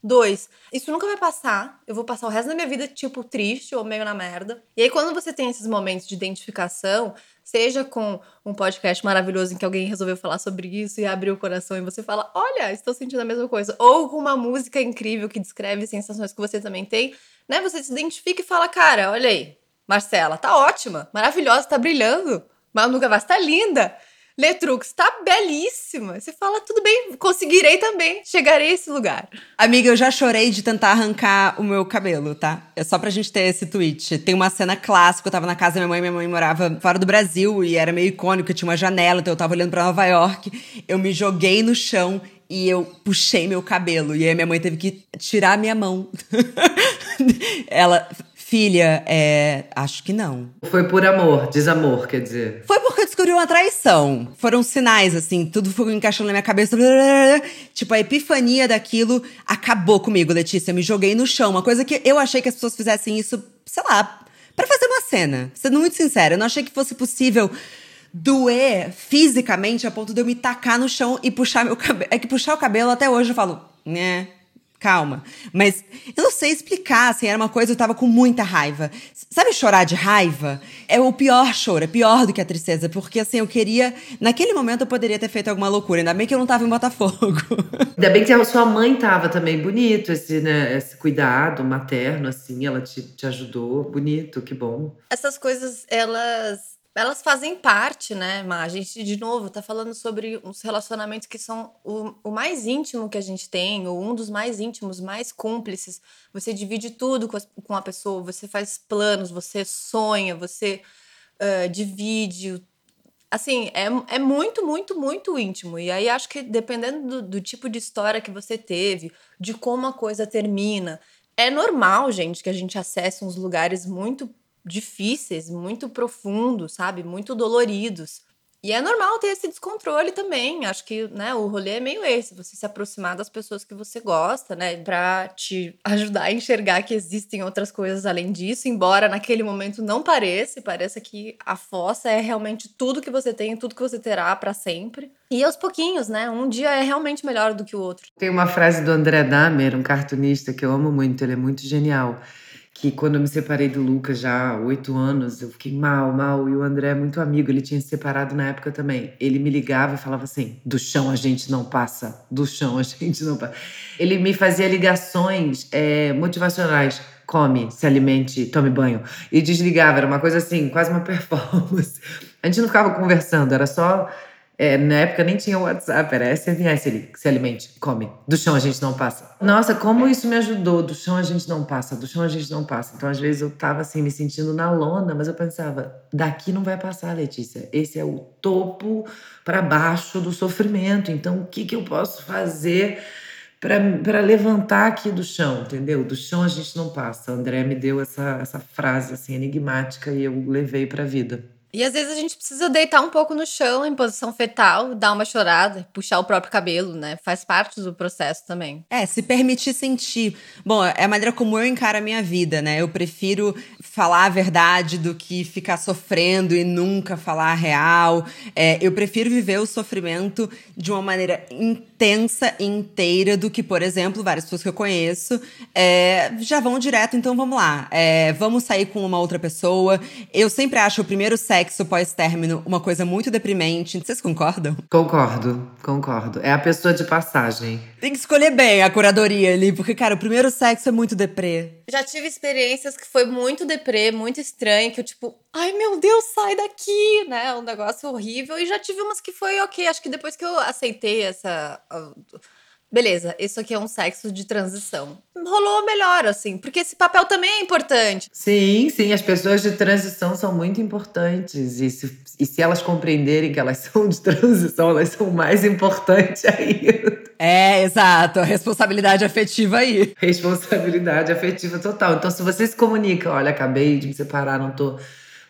Speaker 3: Dois, isso nunca vai passar. Eu vou passar o resto da minha vida, tipo, triste ou meio na merda. E aí, quando você tem esses momentos de identificação, seja com um podcast maravilhoso em que alguém resolveu falar sobre isso e abriu o coração e você fala: Olha, estou sentindo a mesma coisa. Ou com uma música incrível que descreve sensações que você também tem, né? Você se identifica e fala: Cara, olha aí, Marcela, tá ótima, maravilhosa, tá brilhando. Manu Gavassi tá linda. Letrux tá belíssima. Você fala, tudo bem, conseguirei também, chegarei a esse lugar.
Speaker 1: Amiga, eu já chorei de tentar arrancar o meu cabelo, tá? É só pra gente ter esse tweet. Tem uma cena clássica, eu tava na casa da minha mãe, minha mãe morava fora do Brasil e era meio icônico, tinha uma janela, então eu tava olhando para Nova York. Eu me joguei no chão e eu puxei meu cabelo. E aí minha mãe teve que tirar minha mão. Ela Filha, é. Acho que não.
Speaker 2: Foi por amor, desamor, quer dizer.
Speaker 1: Foi porque eu descobri uma traição. Foram sinais, assim, tudo foi encaixando na minha cabeça. Blá, blá, blá. Tipo, a epifania daquilo acabou comigo, Letícia. Eu me joguei no chão. Uma coisa que eu achei que as pessoas fizessem isso, sei lá, para fazer uma cena. Sendo muito sincera, eu não achei que fosse possível doer fisicamente a ponto de eu me tacar no chão e puxar meu cabelo. É que puxar o cabelo até hoje eu falo, né? Calma. Mas eu não sei explicar, assim, era uma coisa, eu tava com muita raiva. Sabe chorar de raiva? É o pior choro, é pior do que a tristeza, porque assim, eu queria, naquele momento eu poderia ter feito alguma loucura, ainda bem que eu não tava em Botafogo.
Speaker 2: Ainda bem que a sua mãe tava também, bonito esse, né, esse cuidado materno, assim, ela te, te ajudou, bonito, que bom.
Speaker 3: Essas coisas, elas elas fazem parte, né, Mas A gente, de novo, tá falando sobre uns relacionamentos que são o, o, mais íntimo que a gente tem, ou um dos mais íntimos, mais cúmplices. Você divide tudo com a, com a pessoa, você faz planos, você sonha, você uh, divide. Assim, é, é muito, muito, muito íntimo. E aí acho que dependendo do, do tipo de história que você teve, de como a coisa termina, é normal, gente, que a gente acesse uns lugares muito difíceis, muito profundos, sabe? Muito doloridos. E é normal ter esse descontrole também. Acho que, né, o rolê é meio esse, você se aproximar das pessoas que você gosta, né, para te ajudar a enxergar que existem outras coisas além disso, embora naquele momento não pareça, pareça que a fossa é realmente tudo que você tem, tudo que você terá para sempre. E aos pouquinhos, né? Um dia é realmente melhor do que o outro.
Speaker 2: Tem uma frase do André Dahmer, um cartunista que eu amo muito, ele é muito genial que quando eu me separei do Lucas já há oito anos, eu fiquei mal, mal. E o André é muito amigo, ele tinha se separado na época também. Ele me ligava e falava assim: do chão a gente não passa, do chão a gente não passa. Ele me fazia ligações é, motivacionais. Come, se alimente, tome banho. E desligava, era uma coisa assim, quase uma performance. A gente não ficava conversando, era só é, na época nem tinha WhatsApp, era SMS ali, se alimente, come. Do chão a gente não passa. Nossa, como isso me ajudou. Do chão a gente não passa, do chão a gente não passa. Então, às vezes, eu tava assim, me sentindo na lona, mas eu pensava, daqui não vai passar, Letícia. Esse é o topo para baixo do sofrimento. Então, o que, que eu posso fazer para levantar aqui do chão, entendeu? Do chão a gente não passa. A André me deu essa, essa frase assim enigmática e eu levei para a vida.
Speaker 3: E às vezes a gente precisa deitar um pouco no chão em posição fetal, dar uma chorada, puxar o próprio cabelo, né? Faz parte do processo também.
Speaker 1: É, se permitir sentir. Bom, é a maneira como eu encaro a minha vida, né? Eu prefiro falar a verdade do que ficar sofrendo e nunca falar a real. É, eu prefiro viver o sofrimento de uma maneira intensa e inteira do que, por exemplo, várias pessoas que eu conheço é, já vão direto, então vamos lá. É, vamos sair com uma outra pessoa. Eu sempre acho o primeiro sexo pós-término uma coisa muito deprimente. Vocês concordam?
Speaker 2: Concordo, concordo. É a pessoa de passagem.
Speaker 1: Tem que escolher bem a curadoria ali, porque, cara, o primeiro sexo é muito deprê.
Speaker 3: Já tive experiências que foi muito deprê, muito estranho, que eu, tipo, ai meu Deus, sai daqui, né? Um negócio horrível. E já tive umas que foi ok. Acho que depois que eu aceitei essa beleza, isso aqui é um sexo de transição. Rolou melhor, assim, porque esse papel também é importante.
Speaker 2: Sim, sim, as pessoas de transição são muito importantes. E se, e se elas compreenderem que elas são de transição, elas são mais importantes ainda.
Speaker 1: É, exato, a responsabilidade afetiva aí.
Speaker 2: Responsabilidade afetiva total. Então, se você se comunica, olha, acabei de me separar, não tô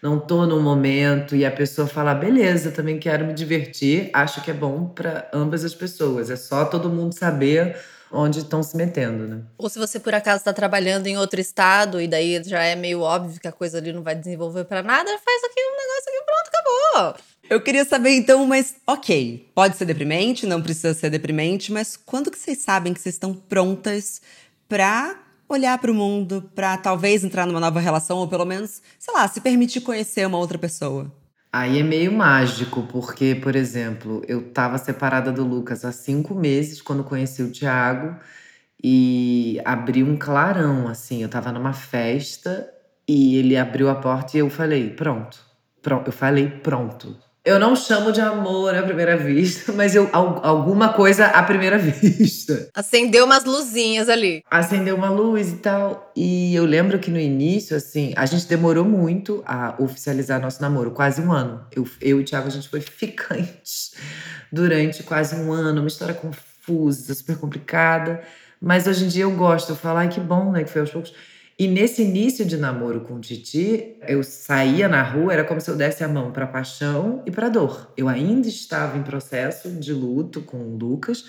Speaker 2: não tô no momento e a pessoa fala, beleza, também quero me divertir, acho que é bom para ambas as pessoas. É só todo mundo saber onde estão se metendo, né?
Speaker 3: Ou se você por acaso está trabalhando em outro estado e daí já é meio óbvio que a coisa ali não vai desenvolver para nada, faz aqui um negócio aqui pronto, acabou.
Speaker 1: Eu queria saber então, mas ok, pode ser deprimente, não precisa ser deprimente, mas quando que vocês sabem que vocês estão prontas para olhar para o mundo, para talvez entrar numa nova relação ou pelo menos, sei lá, se permitir conhecer uma outra pessoa?
Speaker 2: Aí é meio mágico, porque, por exemplo, eu estava separada do Lucas há cinco meses quando conheci o Thiago e abri um clarão, assim. Eu estava numa festa e ele abriu a porta e eu falei: pronto. pronto. Eu falei: pronto. Eu não chamo de amor à primeira vista, mas eu alguma coisa à primeira vista.
Speaker 3: Acendeu umas luzinhas ali.
Speaker 2: Acendeu uma luz e tal. E eu lembro que no início, assim, a gente demorou muito a oficializar nosso namoro, quase um ano. Eu, eu e o Thiago, a gente foi ficante durante quase um ano, uma história confusa, super complicada. Mas hoje em dia eu gosto, eu falo, ai que bom, né, que foi aos poucos. E nesse início de namoro com o Titi, eu saía na rua, era como se eu desse a mão para paixão e para dor. Eu ainda estava em processo de luto com o Lucas,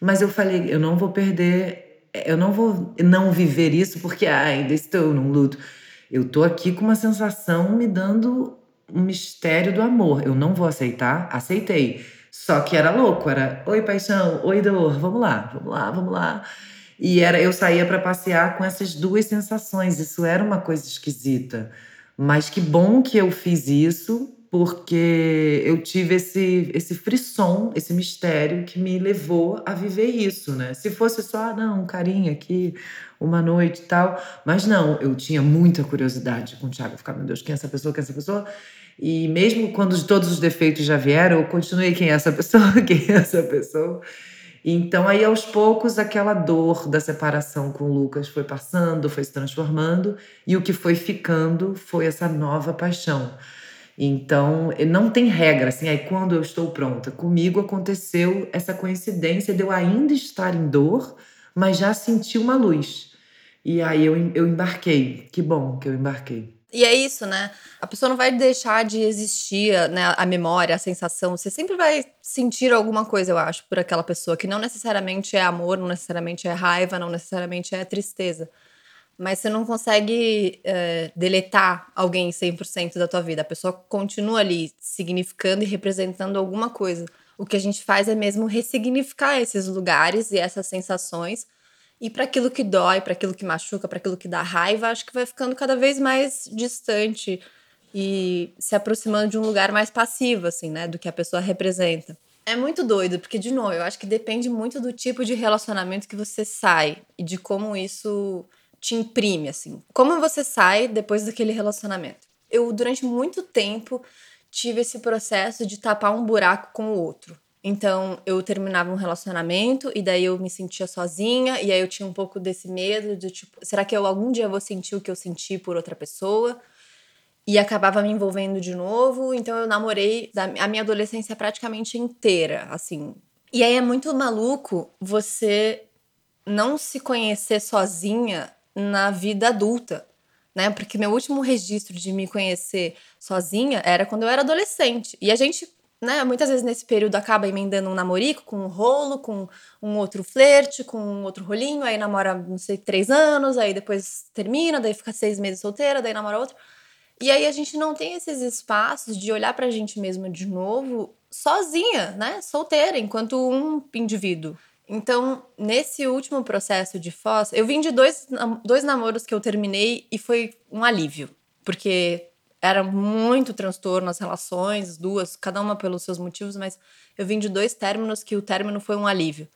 Speaker 2: mas eu falei, eu não vou perder, eu não vou não viver isso porque ah, ainda estou num luto. Eu tô aqui com uma sensação me dando um mistério do amor. Eu não vou aceitar, aceitei. Só que era louco, era oi paixão, oi dor, vamos lá, vamos lá, vamos lá. E era eu saía para passear com essas duas sensações. Isso era uma coisa esquisita. Mas que bom que eu fiz isso, porque eu tive esse, esse frisson, esse mistério que me levou a viver isso, né? Se fosse só, ah, não, um carinho aqui, uma noite e tal. Mas não, eu tinha muita curiosidade com o Thiago. Ficar, meu Deus, quem é essa pessoa? Quem é essa pessoa? E mesmo quando todos os defeitos já vieram, eu continuei quem é essa pessoa? Quem é essa pessoa? Então, aí aos poucos, aquela dor da separação com Lucas foi passando, foi se transformando, e o que foi ficando foi essa nova paixão. Então, não tem regra, assim, aí quando eu estou pronta. Comigo aconteceu essa coincidência de eu ainda estar em dor, mas já senti uma luz. E aí eu, eu embarquei. Que bom que eu embarquei.
Speaker 3: E é isso, né? A pessoa não vai deixar de existir, né? A memória, a sensação. Você sempre vai sentir alguma coisa, eu acho, por aquela pessoa, que não necessariamente é amor, não necessariamente é raiva, não necessariamente é tristeza. Mas você não consegue é, deletar alguém 100% da tua vida. A pessoa continua ali significando e representando alguma coisa. O que a gente faz é mesmo ressignificar esses lugares e essas sensações e para aquilo que dói, para aquilo que machuca, para aquilo que dá raiva, acho que vai ficando cada vez mais distante e se aproximando de um lugar mais passivo, assim, né, do que a pessoa representa. É muito doido, porque, de novo, eu acho que depende muito do tipo de relacionamento que você sai e de como isso te imprime, assim. Como você sai depois daquele relacionamento. Eu, durante muito tempo, tive esse processo de tapar um buraco com o outro. Então, eu terminava um relacionamento e daí eu me sentia sozinha, e aí eu tinha um pouco desse medo de tipo, será que eu algum dia vou sentir o que eu senti por outra pessoa? E acabava me envolvendo de novo, então eu namorei a minha adolescência praticamente inteira, assim. E aí é muito maluco você não se conhecer sozinha na vida adulta, né? Porque meu último registro de me conhecer sozinha era quando eu era adolescente. E a gente né? Muitas vezes nesse período acaba emendando um namorico com um rolo, com um outro flerte, com um outro rolinho, aí namora, não sei, três anos, aí depois termina, daí fica seis meses solteira, daí namora outro. E aí a gente não tem esses espaços de olhar pra gente mesma de novo sozinha, né? Solteira, enquanto um indivíduo. Então, nesse último processo de Foz, eu vim de dois, dois namoros que eu terminei e foi um alívio. Porque era muito transtorno as relações, duas, cada uma pelos seus motivos, mas eu vim de dois términos que o término foi um alívio.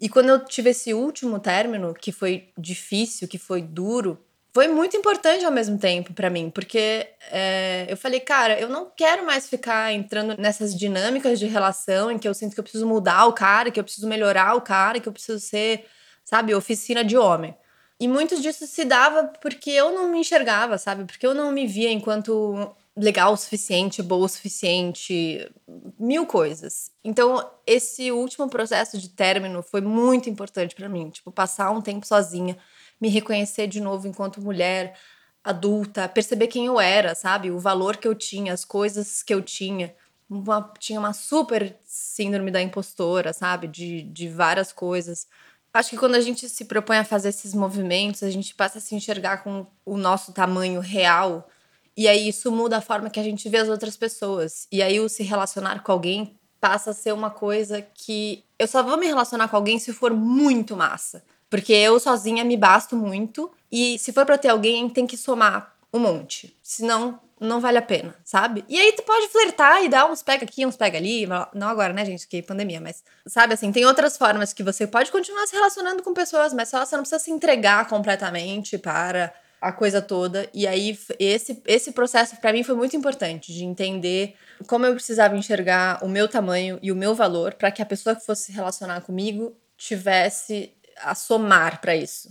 Speaker 3: E quando eu tive esse último término, que foi difícil, que foi duro, foi muito importante ao mesmo tempo para mim, porque é, eu falei, cara, eu não quero mais ficar entrando nessas dinâmicas de relação em que eu sinto que eu preciso mudar o cara, que eu preciso melhorar o cara, que eu preciso ser, sabe, oficina de homem. E muito disso se dava porque eu não me enxergava, sabe? Porque eu não me via enquanto legal o suficiente, boa o suficiente, mil coisas. Então, esse último processo de término foi muito importante para mim, tipo, passar um tempo sozinha, me reconhecer de novo enquanto mulher adulta, perceber quem eu era, sabe? O valor que eu tinha, as coisas que eu tinha. Uma, tinha uma super síndrome da impostora, sabe? De, de várias coisas. Acho que quando a gente se propõe a fazer esses movimentos, a gente passa a se enxergar com o nosso tamanho real. E aí isso muda a forma que a gente vê as outras pessoas. E aí o se relacionar com alguém passa a ser uma coisa que eu só vou me relacionar com alguém se for muito massa. Porque eu sozinha me basto muito e se for para ter alguém tem que somar um monte. Senão não vale a pena, sabe? E aí tu pode flertar e dar uns pega aqui, uns pega ali, não agora, né, gente, que é pandemia, mas sabe assim, tem outras formas que você pode continuar se relacionando com pessoas, mas só você não precisa se entregar completamente para a coisa toda. E aí esse esse processo para mim foi muito importante de entender como eu precisava enxergar o meu tamanho e o meu valor para que a pessoa que fosse se relacionar comigo tivesse a somar para isso.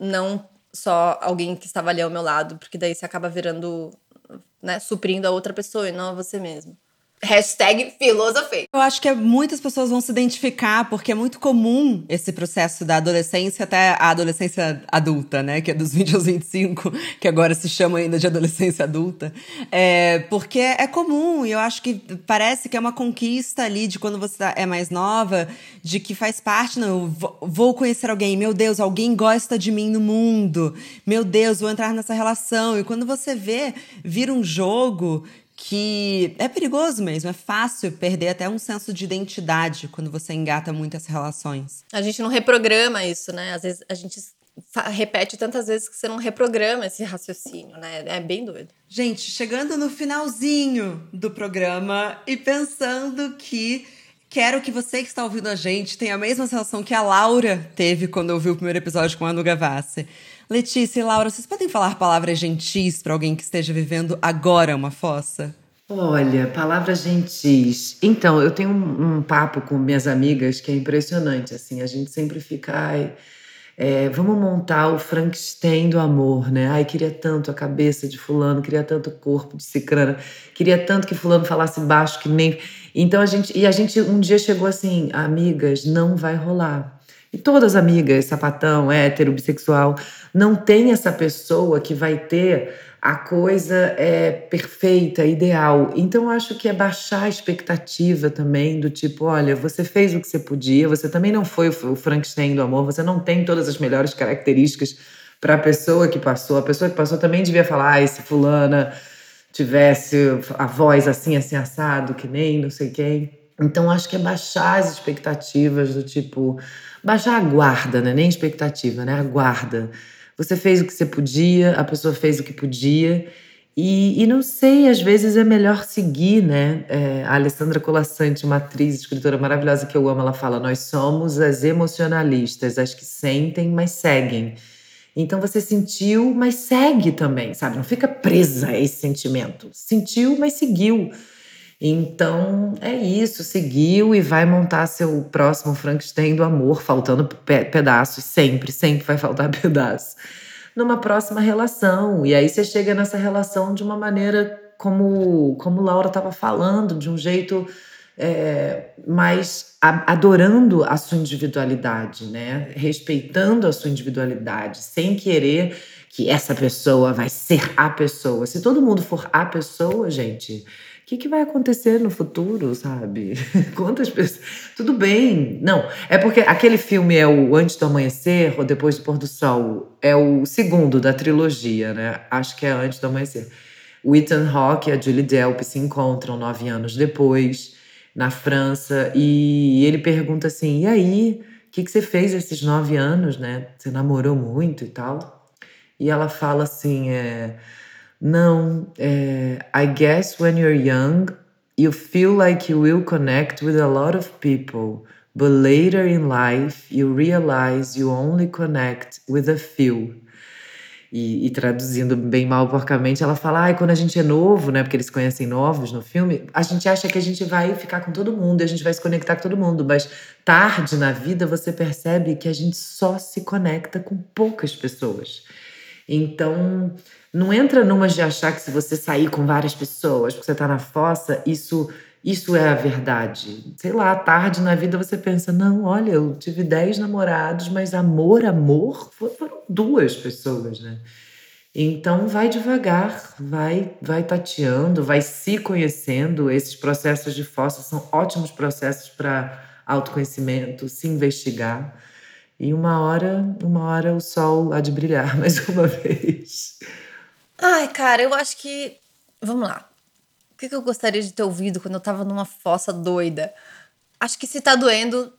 Speaker 3: Não só alguém que estava ali ao meu lado, porque daí você acaba virando né, suprindo a outra pessoa e não a você mesmo. Hashtag filosofei.
Speaker 1: Eu acho que muitas pessoas vão se identificar, porque é muito comum esse processo da adolescência até a adolescência adulta, né? Que é dos 20 aos 25, que agora se chama ainda de adolescência adulta. É, porque é comum, e eu acho que parece que é uma conquista ali de quando você é mais nova, de que faz parte, não, vou conhecer alguém, meu Deus, alguém gosta de mim no mundo, meu Deus, vou entrar nessa relação. E quando você vê, vira um jogo que é perigoso mesmo, é fácil perder até um senso de identidade quando você engata muitas relações.
Speaker 3: A gente não reprograma isso, né? Às vezes a gente repete tantas vezes que você não reprograma esse raciocínio, né? É bem doido.
Speaker 1: Gente, chegando no finalzinho do programa e pensando que quero que você que está ouvindo a gente tenha a mesma sensação que a Laura teve quando ouviu o primeiro episódio com a Anu Gavassi. Letícia e Laura, vocês podem falar palavras gentis para alguém que esteja vivendo agora uma fossa?
Speaker 2: Olha, palavras gentis. Então, eu tenho um, um, papo com minhas amigas que é impressionante. Assim, a gente sempre fica, ai, é, vamos montar o Frankenstein do amor, né? Ai, queria tanto a cabeça de fulano, queria tanto o corpo de cicrana, queria tanto que fulano falasse baixo que nem. Então a gente e a gente um dia chegou assim, amigas, não vai rolar. Todas amigas, sapatão, hétero, bissexual, não tem essa pessoa que vai ter a coisa é perfeita, ideal. Então acho que é baixar a expectativa também do tipo, olha, você fez o que você podia, você também não foi o Frankenstein do amor, você não tem todas as melhores características para a pessoa que passou. A pessoa que passou também devia falar, ah, se fulana tivesse a voz assim, assim assado, que nem não sei quem. Então acho que é baixar as expectativas do tipo, baixar a guarda, né? Nem expectativa, né? A guarda você fez o que você podia, a pessoa fez o que podia. E, e não sei, às vezes é melhor seguir, né? É, a Alessandra Colassante, uma atriz, escritora maravilhosa que eu amo, ela fala: Nós somos as emocionalistas, as que sentem, mas seguem. Então você sentiu, mas segue também, sabe? Não fica presa a esse sentimento. Sentiu, mas seguiu. Então é isso, seguiu e vai montar seu próximo Frankenstein do amor, faltando pe pedaços, sempre, sempre vai faltar pedaço, numa próxima relação. E aí você chega nessa relação de uma maneira como, como Laura estava falando, de um jeito é, mais adorando a sua individualidade, né? Respeitando a sua individualidade, sem querer que essa pessoa vai ser a pessoa. Se todo mundo for a pessoa, gente, que, que vai acontecer no futuro, sabe? Quantas pessoas. Tudo bem. Não, é porque aquele filme é o Antes do Amanhecer ou Depois do Pôr do Sol. É o segundo da trilogia, né? Acho que é Antes do Amanhecer. O Ethan Hawke e a Julie Delp se encontram nove anos depois, na França, e ele pergunta assim: e aí? O que, que você fez esses nove anos, né? Você namorou muito e tal? E ela fala assim: é não, é, I guess when you're young, you feel like you will connect with a lot of people, but later in life you realize you only connect with a few. E, e, traduzindo bem mal porcamente, ela fala: ah, quando a gente é novo, né? Porque eles conhecem novos no filme, a gente acha que a gente vai ficar com todo mundo, a gente vai se conectar com todo mundo, mas tarde na vida você percebe que a gente só se conecta com poucas pessoas. Então, não entra numa de achar que se você sair com várias pessoas, porque você tá na fossa, isso isso é a verdade. Sei lá, tarde na vida você pensa, não, olha, eu tive dez namorados, mas amor, amor, foram duas pessoas, né? Então vai devagar, vai, vai tateando, vai se conhecendo. Esses processos de fossa são ótimos processos para autoconhecimento, se investigar. E uma hora, uma hora o sol há de brilhar mais uma vez.
Speaker 3: Ai, cara, eu acho que. Vamos lá. O que eu gostaria de ter ouvido quando eu tava numa fossa doida? Acho que se tá doendo,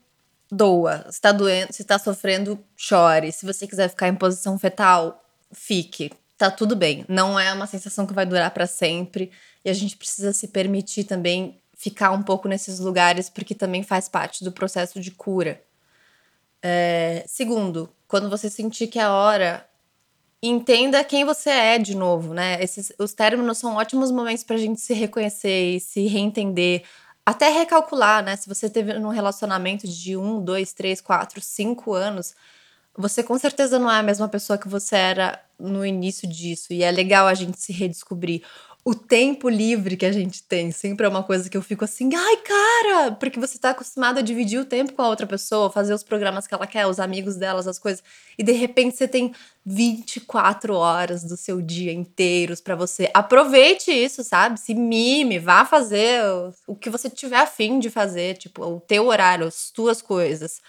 Speaker 3: doa. Se tá doendo, se tá sofrendo, chore. Se você quiser ficar em posição fetal, fique. Tá tudo bem. Não é uma sensação que vai durar para sempre. E a gente precisa se permitir também ficar um pouco nesses lugares, porque também faz parte do processo de cura. É, segundo, quando você sentir que é a hora, entenda quem você é de novo, né? Esses, os términos são ótimos momentos para a gente se reconhecer e se reentender, até recalcular, né? Se você teve um relacionamento de um, dois, três, quatro, cinco anos, você com certeza não é a mesma pessoa que você era no início disso. E é legal a gente se redescobrir o tempo livre que a gente tem sempre é uma coisa que eu fico assim, ai, cara, porque você tá acostumado a dividir o tempo com a outra pessoa, fazer os programas que ela quer, os amigos delas, as coisas, e de repente você tem 24 horas do seu dia inteiros para você. Aproveite isso, sabe? Se mime, vá fazer o, que você tiver afim de fazer, tipo, o teu horário, as tuas coisas.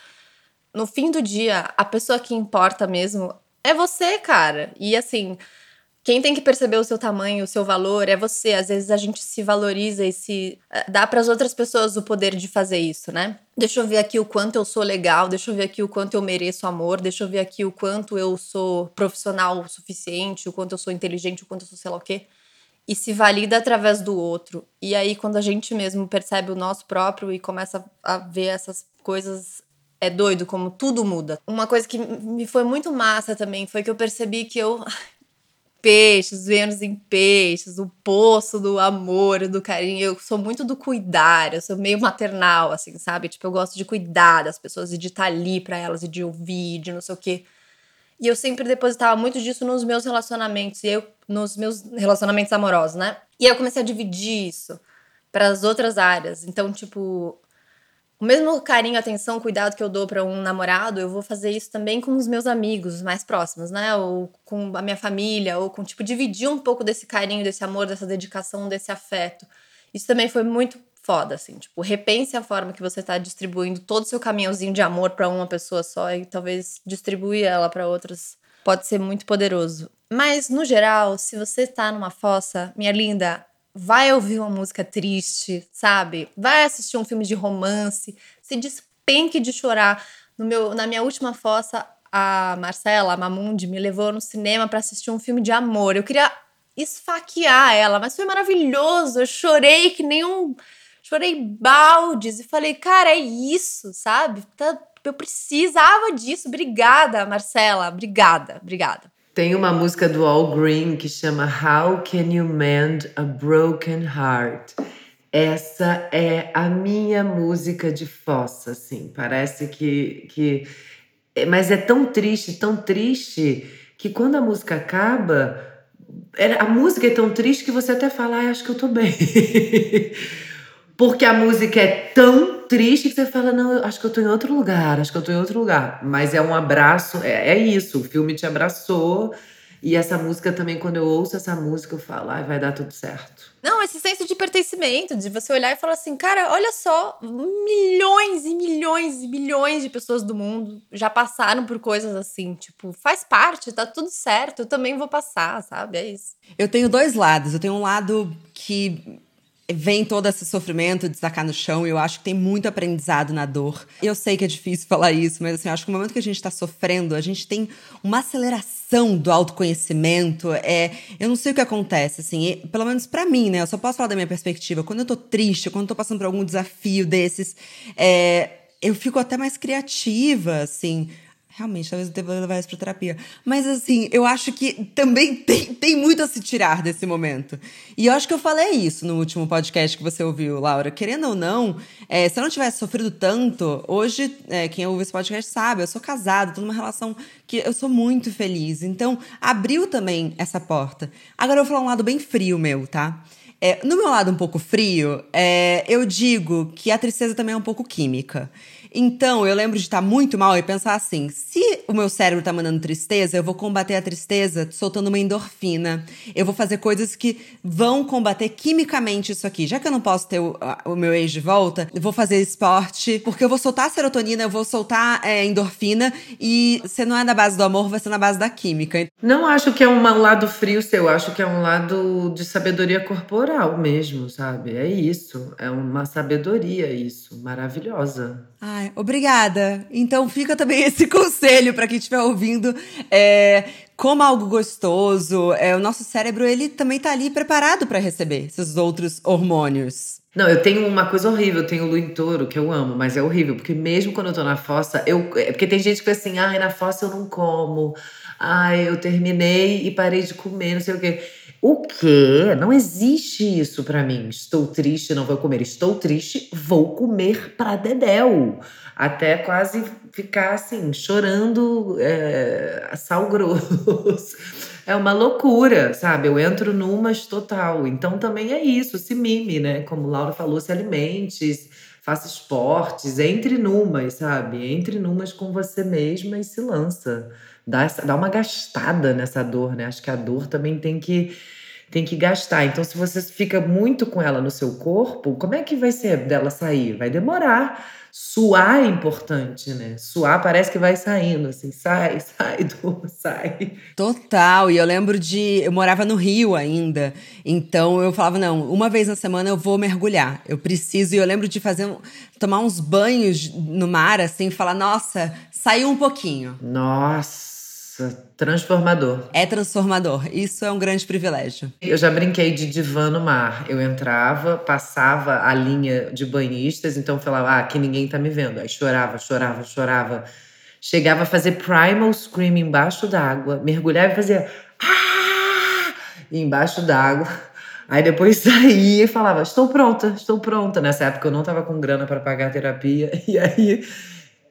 Speaker 3: No fim do dia, a pessoa que importa mesmo é você, cara. E assim, quem tem que perceber o seu tamanho, o seu valor é você. Às vezes a gente se valoriza e se eh, dá para as outras pessoas o poder de fazer isso, né? Deixa eu ver aqui o quanto eu sou legal, deixa eu ver aqui o quanto eu mereço amor, deixa eu ver aqui o quanto eu sou profissional o suficiente, o quanto eu sou inteligente, o quanto eu sou sei lá o quê. E se valida através do outro. E aí, quando a gente mesmo percebe o nosso próprio e começa a ver essas coisas é doido como tudo muda. Uma coisa que me foi muito massa também foi que eu percebi que eu peixes, Vênus em peixes, o poço do amor, do carinho. Eu sou muito do cuidar, eu sou meio maternal, assim, sabe? Tipo, eu gosto de cuidar das pessoas e de estar ali para elas e de ouvir, de não sei o quê. E eu sempre depositava muito disso nos meus relacionamentos, e eu nos meus relacionamentos amorosos, né? E aí eu comecei a dividir isso para as outras áreas. Então, tipo, o mesmo carinho, atenção, cuidado que eu dou para um namorado, eu vou fazer isso também com os meus amigos mais próximos, né? Ou com a minha família, ou com, tipo, dividir um pouco desse carinho, desse amor, dessa dedicação, desse afeto. Isso também foi muito foda, assim. Tipo, repense a forma que você tá distribuindo todo o seu caminhãozinho de amor para uma pessoa só e talvez distribuir ela para outras pode ser muito poderoso. Mas, no geral, se você tá numa fossa, minha linda, vai ouvir uma música triste, sabe? Vai assistir um filme de romance, se despenque de chorar. No meu, na minha última fossa, a Marcela, a Mamundi, me levou no cinema para assistir um filme de amor. Eu queria esfaquear ela, mas foi maravilhoso. Eu chorei que nem um. Chorei baldes e falei, cara, é isso, sabe? Tá, eu precisava disso. Obrigada, Marcela. Obrigada, obrigada.
Speaker 2: Tem uma música do All Green que chama How Can You Mend a Broken Heart? Essa é a minha música de fossa, assim. Parece que, que. Mas é tão triste, tão triste, que quando a música acaba, a música é tão triste que você até fala, ah, acho que eu tô bem. Porque a música é tão triste que você fala, não, acho que eu tô em outro lugar, acho que eu tô em outro lugar. Mas é um abraço, é, é isso, o filme te abraçou. E essa música também, quando eu ouço essa música, eu falo, ai, vai dar tudo certo.
Speaker 3: Não, esse senso de pertencimento, de você olhar e falar assim, cara, olha só, milhões e milhões e milhões de pessoas do mundo já passaram por coisas assim. Tipo, faz parte, tá tudo certo, eu também vou passar, sabe? É isso.
Speaker 1: Eu tenho dois lados. Eu tenho um lado que vem todo esse sofrimento de sacar no chão e eu acho que tem muito aprendizado na dor. Eu sei que é difícil falar isso, mas assim, eu acho que no momento que a gente está sofrendo, a gente tem uma aceleração do autoconhecimento. É, eu não sei o que acontece, assim, e, pelo menos para mim, né? Eu só posso falar da minha perspectiva. Quando eu tô triste, quando eu tô passando por algum desafio desses, é, eu fico até mais criativa, assim Realmente, talvez eu deva levar isso pra terapia. Mas assim, eu acho que também tem, tem muito a se tirar desse momento. E eu acho que eu falei isso no último podcast que você ouviu, Laura. Querendo ou não, é, se eu não tivesse sofrido tanto, hoje, é, quem ouve esse podcast sabe, eu sou casada, tô numa relação que eu sou muito feliz. Então, abriu também essa porta. Agora eu vou falar um lado bem frio meu, tá? É, no meu lado um pouco frio, é, eu digo que a tristeza também é um pouco química. Então, eu lembro de estar muito mal e pensar assim: se o meu cérebro tá mandando tristeza, eu vou combater a tristeza soltando uma endorfina. Eu vou fazer coisas que vão combater quimicamente isso aqui. Já que eu não posso ter o, o meu ex de volta, eu vou fazer esporte, porque eu vou soltar serotonina, eu vou soltar é, endorfina, e se não é na base do amor, vai ser na base da química.
Speaker 2: Não acho que é um lado frio seu, acho que é um lado de sabedoria corporal mesmo, sabe? É isso. É uma sabedoria isso, maravilhosa.
Speaker 1: Ai, obrigada. Então fica também esse conselho para quem estiver ouvindo. É, coma algo gostoso. É, o nosso cérebro ele também está ali preparado para receber esses outros hormônios.
Speaker 2: Não, eu tenho uma coisa horrível, eu tenho o Luintoro, que eu amo, mas é horrível, porque mesmo quando eu tô na fossa, eu. É porque tem gente que fala assim, ai, na fossa eu não como. Ai, eu terminei e parei de comer, não sei o quê. O quê? Não existe isso para mim. Estou triste, não vou comer. Estou triste, vou comer para dedéu. Até quase ficar assim, chorando é, sal grosso. É uma loucura, sabe? Eu entro numas total. Então também é isso, se mime, né? Como Laura falou, se alimente, faça esportes, entre numas, sabe? Entre numas com você mesma e se lança dá, essa, dá uma gastada nessa dor, né? Acho que a dor também tem que tem que gastar. Então, se você fica muito com ela no seu corpo, como é que vai ser dela sair? Vai demorar. Suar é importante, né? Suar parece que vai saindo, assim, sai, sai, dor, sai.
Speaker 1: Total. E eu lembro de. Eu morava no Rio ainda. Então eu falava, não, uma vez na semana eu vou mergulhar. Eu preciso. E eu lembro de fazer. tomar uns banhos no mar, assim, falar, nossa, saiu um pouquinho.
Speaker 2: Nossa transformador.
Speaker 1: É transformador. Isso é um grande privilégio.
Speaker 2: Eu já brinquei de divã no mar. Eu entrava, passava a linha de banhistas, então falava, ah, aqui ninguém tá me vendo. Aí chorava, chorava, chorava. Chegava a fazer primal scream embaixo d'água, mergulhava e fazia ah! embaixo d'água. Aí depois saía e falava: Estou pronta, estou pronta. Nessa época eu não estava com grana para pagar a terapia. E aí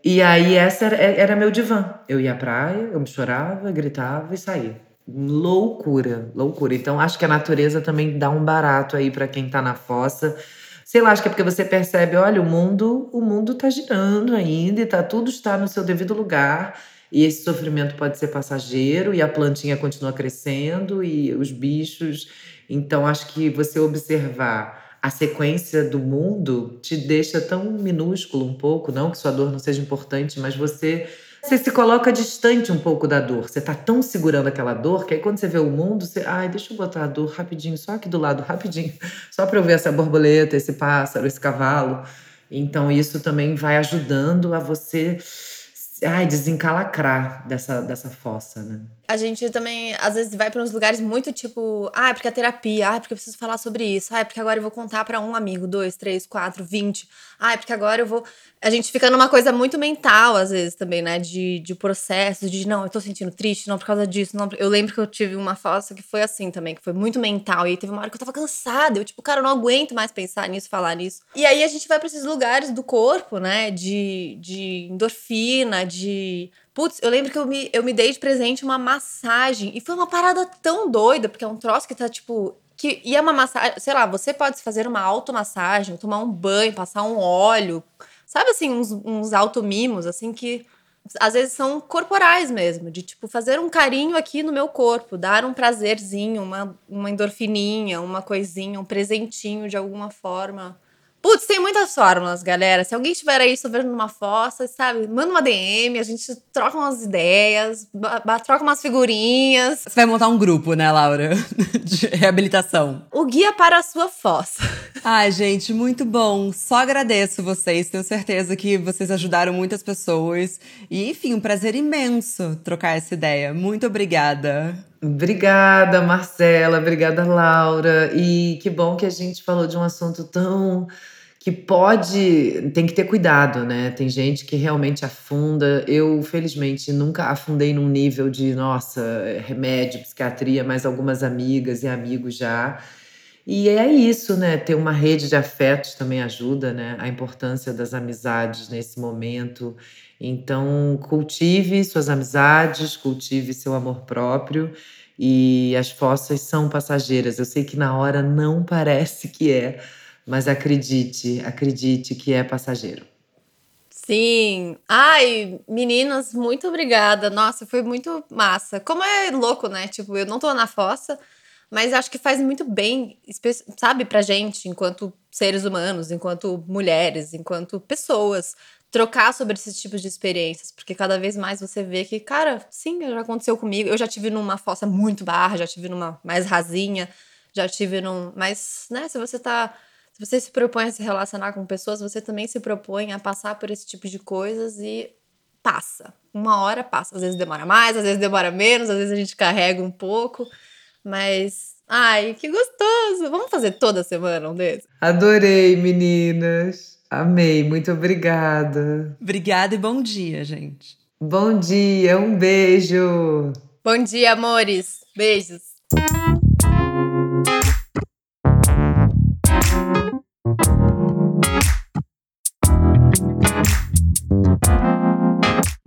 Speaker 2: e aí essa era, era meu divã. Eu ia à praia, eu me chorava, gritava e saía. Loucura, loucura. Então acho que a natureza também dá um barato aí para quem tá na fossa. sei lá, acho que é porque você percebe, olha, o mundo, o mundo tá girando ainda e tá tudo está no seu devido lugar. E esse sofrimento pode ser passageiro e a plantinha continua crescendo e os bichos. Então acho que você observar a sequência do mundo te deixa tão minúsculo um pouco, não que sua dor não seja importante, mas você você se coloca distante um pouco da dor. Você tá tão segurando aquela dor que aí quando você vê o mundo, você, ai, deixa eu botar a dor rapidinho, só aqui do lado, rapidinho, só para eu ver essa borboleta, esse pássaro, esse cavalo. Então isso também vai ajudando a você ai, desencalacrar dessa, dessa fossa, né?
Speaker 3: A gente também, às vezes, vai para uns lugares muito tipo, ah, é porque a terapia, ah, é porque eu preciso falar sobre isso, ah, é porque agora eu vou contar para um amigo, dois, três, quatro, vinte, ah, é porque agora eu vou. A gente fica numa coisa muito mental, às vezes, também, né? De, de processo, de não, eu tô sentindo triste, não por causa disso. Não. Eu lembro que eu tive uma fossa que foi assim também, que foi muito mental. E aí teve uma hora que eu tava cansada. Eu, tipo, cara, eu não aguento mais pensar nisso, falar nisso. E aí a gente vai pra esses lugares do corpo, né? De, de endorfina, de Putz, eu lembro que eu me, eu me dei de presente uma massagem. E foi uma parada tão doida, porque é um troço que tá, tipo. Que, e é uma massagem, sei lá, você pode fazer uma automassagem, tomar um banho, passar um óleo, Sabe assim, uns, uns automimos, assim, que às vezes são corporais mesmo, de tipo fazer um carinho aqui no meu corpo, dar um prazerzinho, uma, uma endorfininha, uma coisinha, um presentinho de alguma forma. Putz, tem muitas fórmulas, galera. Se alguém estiver aí sofrendo numa fossa, sabe, manda uma DM, a gente troca umas ideias, troca umas figurinhas.
Speaker 1: Você vai montar um grupo, né, Laura? De reabilitação.
Speaker 3: O guia para a sua fossa.
Speaker 1: Ai, gente, muito bom. Só agradeço vocês. Tenho certeza que vocês ajudaram muitas pessoas. E, enfim, um prazer imenso trocar essa ideia. Muito obrigada.
Speaker 2: Obrigada, Marcela. Obrigada, Laura. E que bom que a gente falou de um assunto tão que pode, tem que ter cuidado, né? Tem gente que realmente afunda. Eu, felizmente, nunca afundei num nível de, nossa, remédio, psiquiatria, mas algumas amigas e amigos já. E é isso, né? Ter uma rede de afetos também ajuda, né? A importância das amizades nesse momento. Então, cultive suas amizades, cultive seu amor próprio. E as fossas são passageiras. Eu sei que na hora não parece que é, mas acredite, acredite que é passageiro.
Speaker 3: Sim. Ai, meninas, muito obrigada. Nossa, foi muito massa. Como é louco, né? Tipo, eu não tô na fossa, mas acho que faz muito bem, sabe, pra gente, enquanto seres humanos, enquanto mulheres, enquanto pessoas, trocar sobre esses tipos de experiências, porque cada vez mais você vê que, cara, sim, já aconteceu comigo. Eu já tive numa fossa muito barra, já tive numa mais rasinha, já tive num. Mas, né, se você tá. Se você se propõe a se relacionar com pessoas, você também se propõe a passar por esse tipo de coisas e passa. Uma hora passa. Às vezes demora mais, às vezes demora menos, às vezes a gente carrega um pouco. Mas, ai, que gostoso! Vamos fazer toda semana um desses?
Speaker 2: Adorei, meninas! Amei, muito obrigada.
Speaker 1: Obrigada e bom dia, gente.
Speaker 2: Bom dia, um beijo.
Speaker 3: Bom dia, amores. Beijos.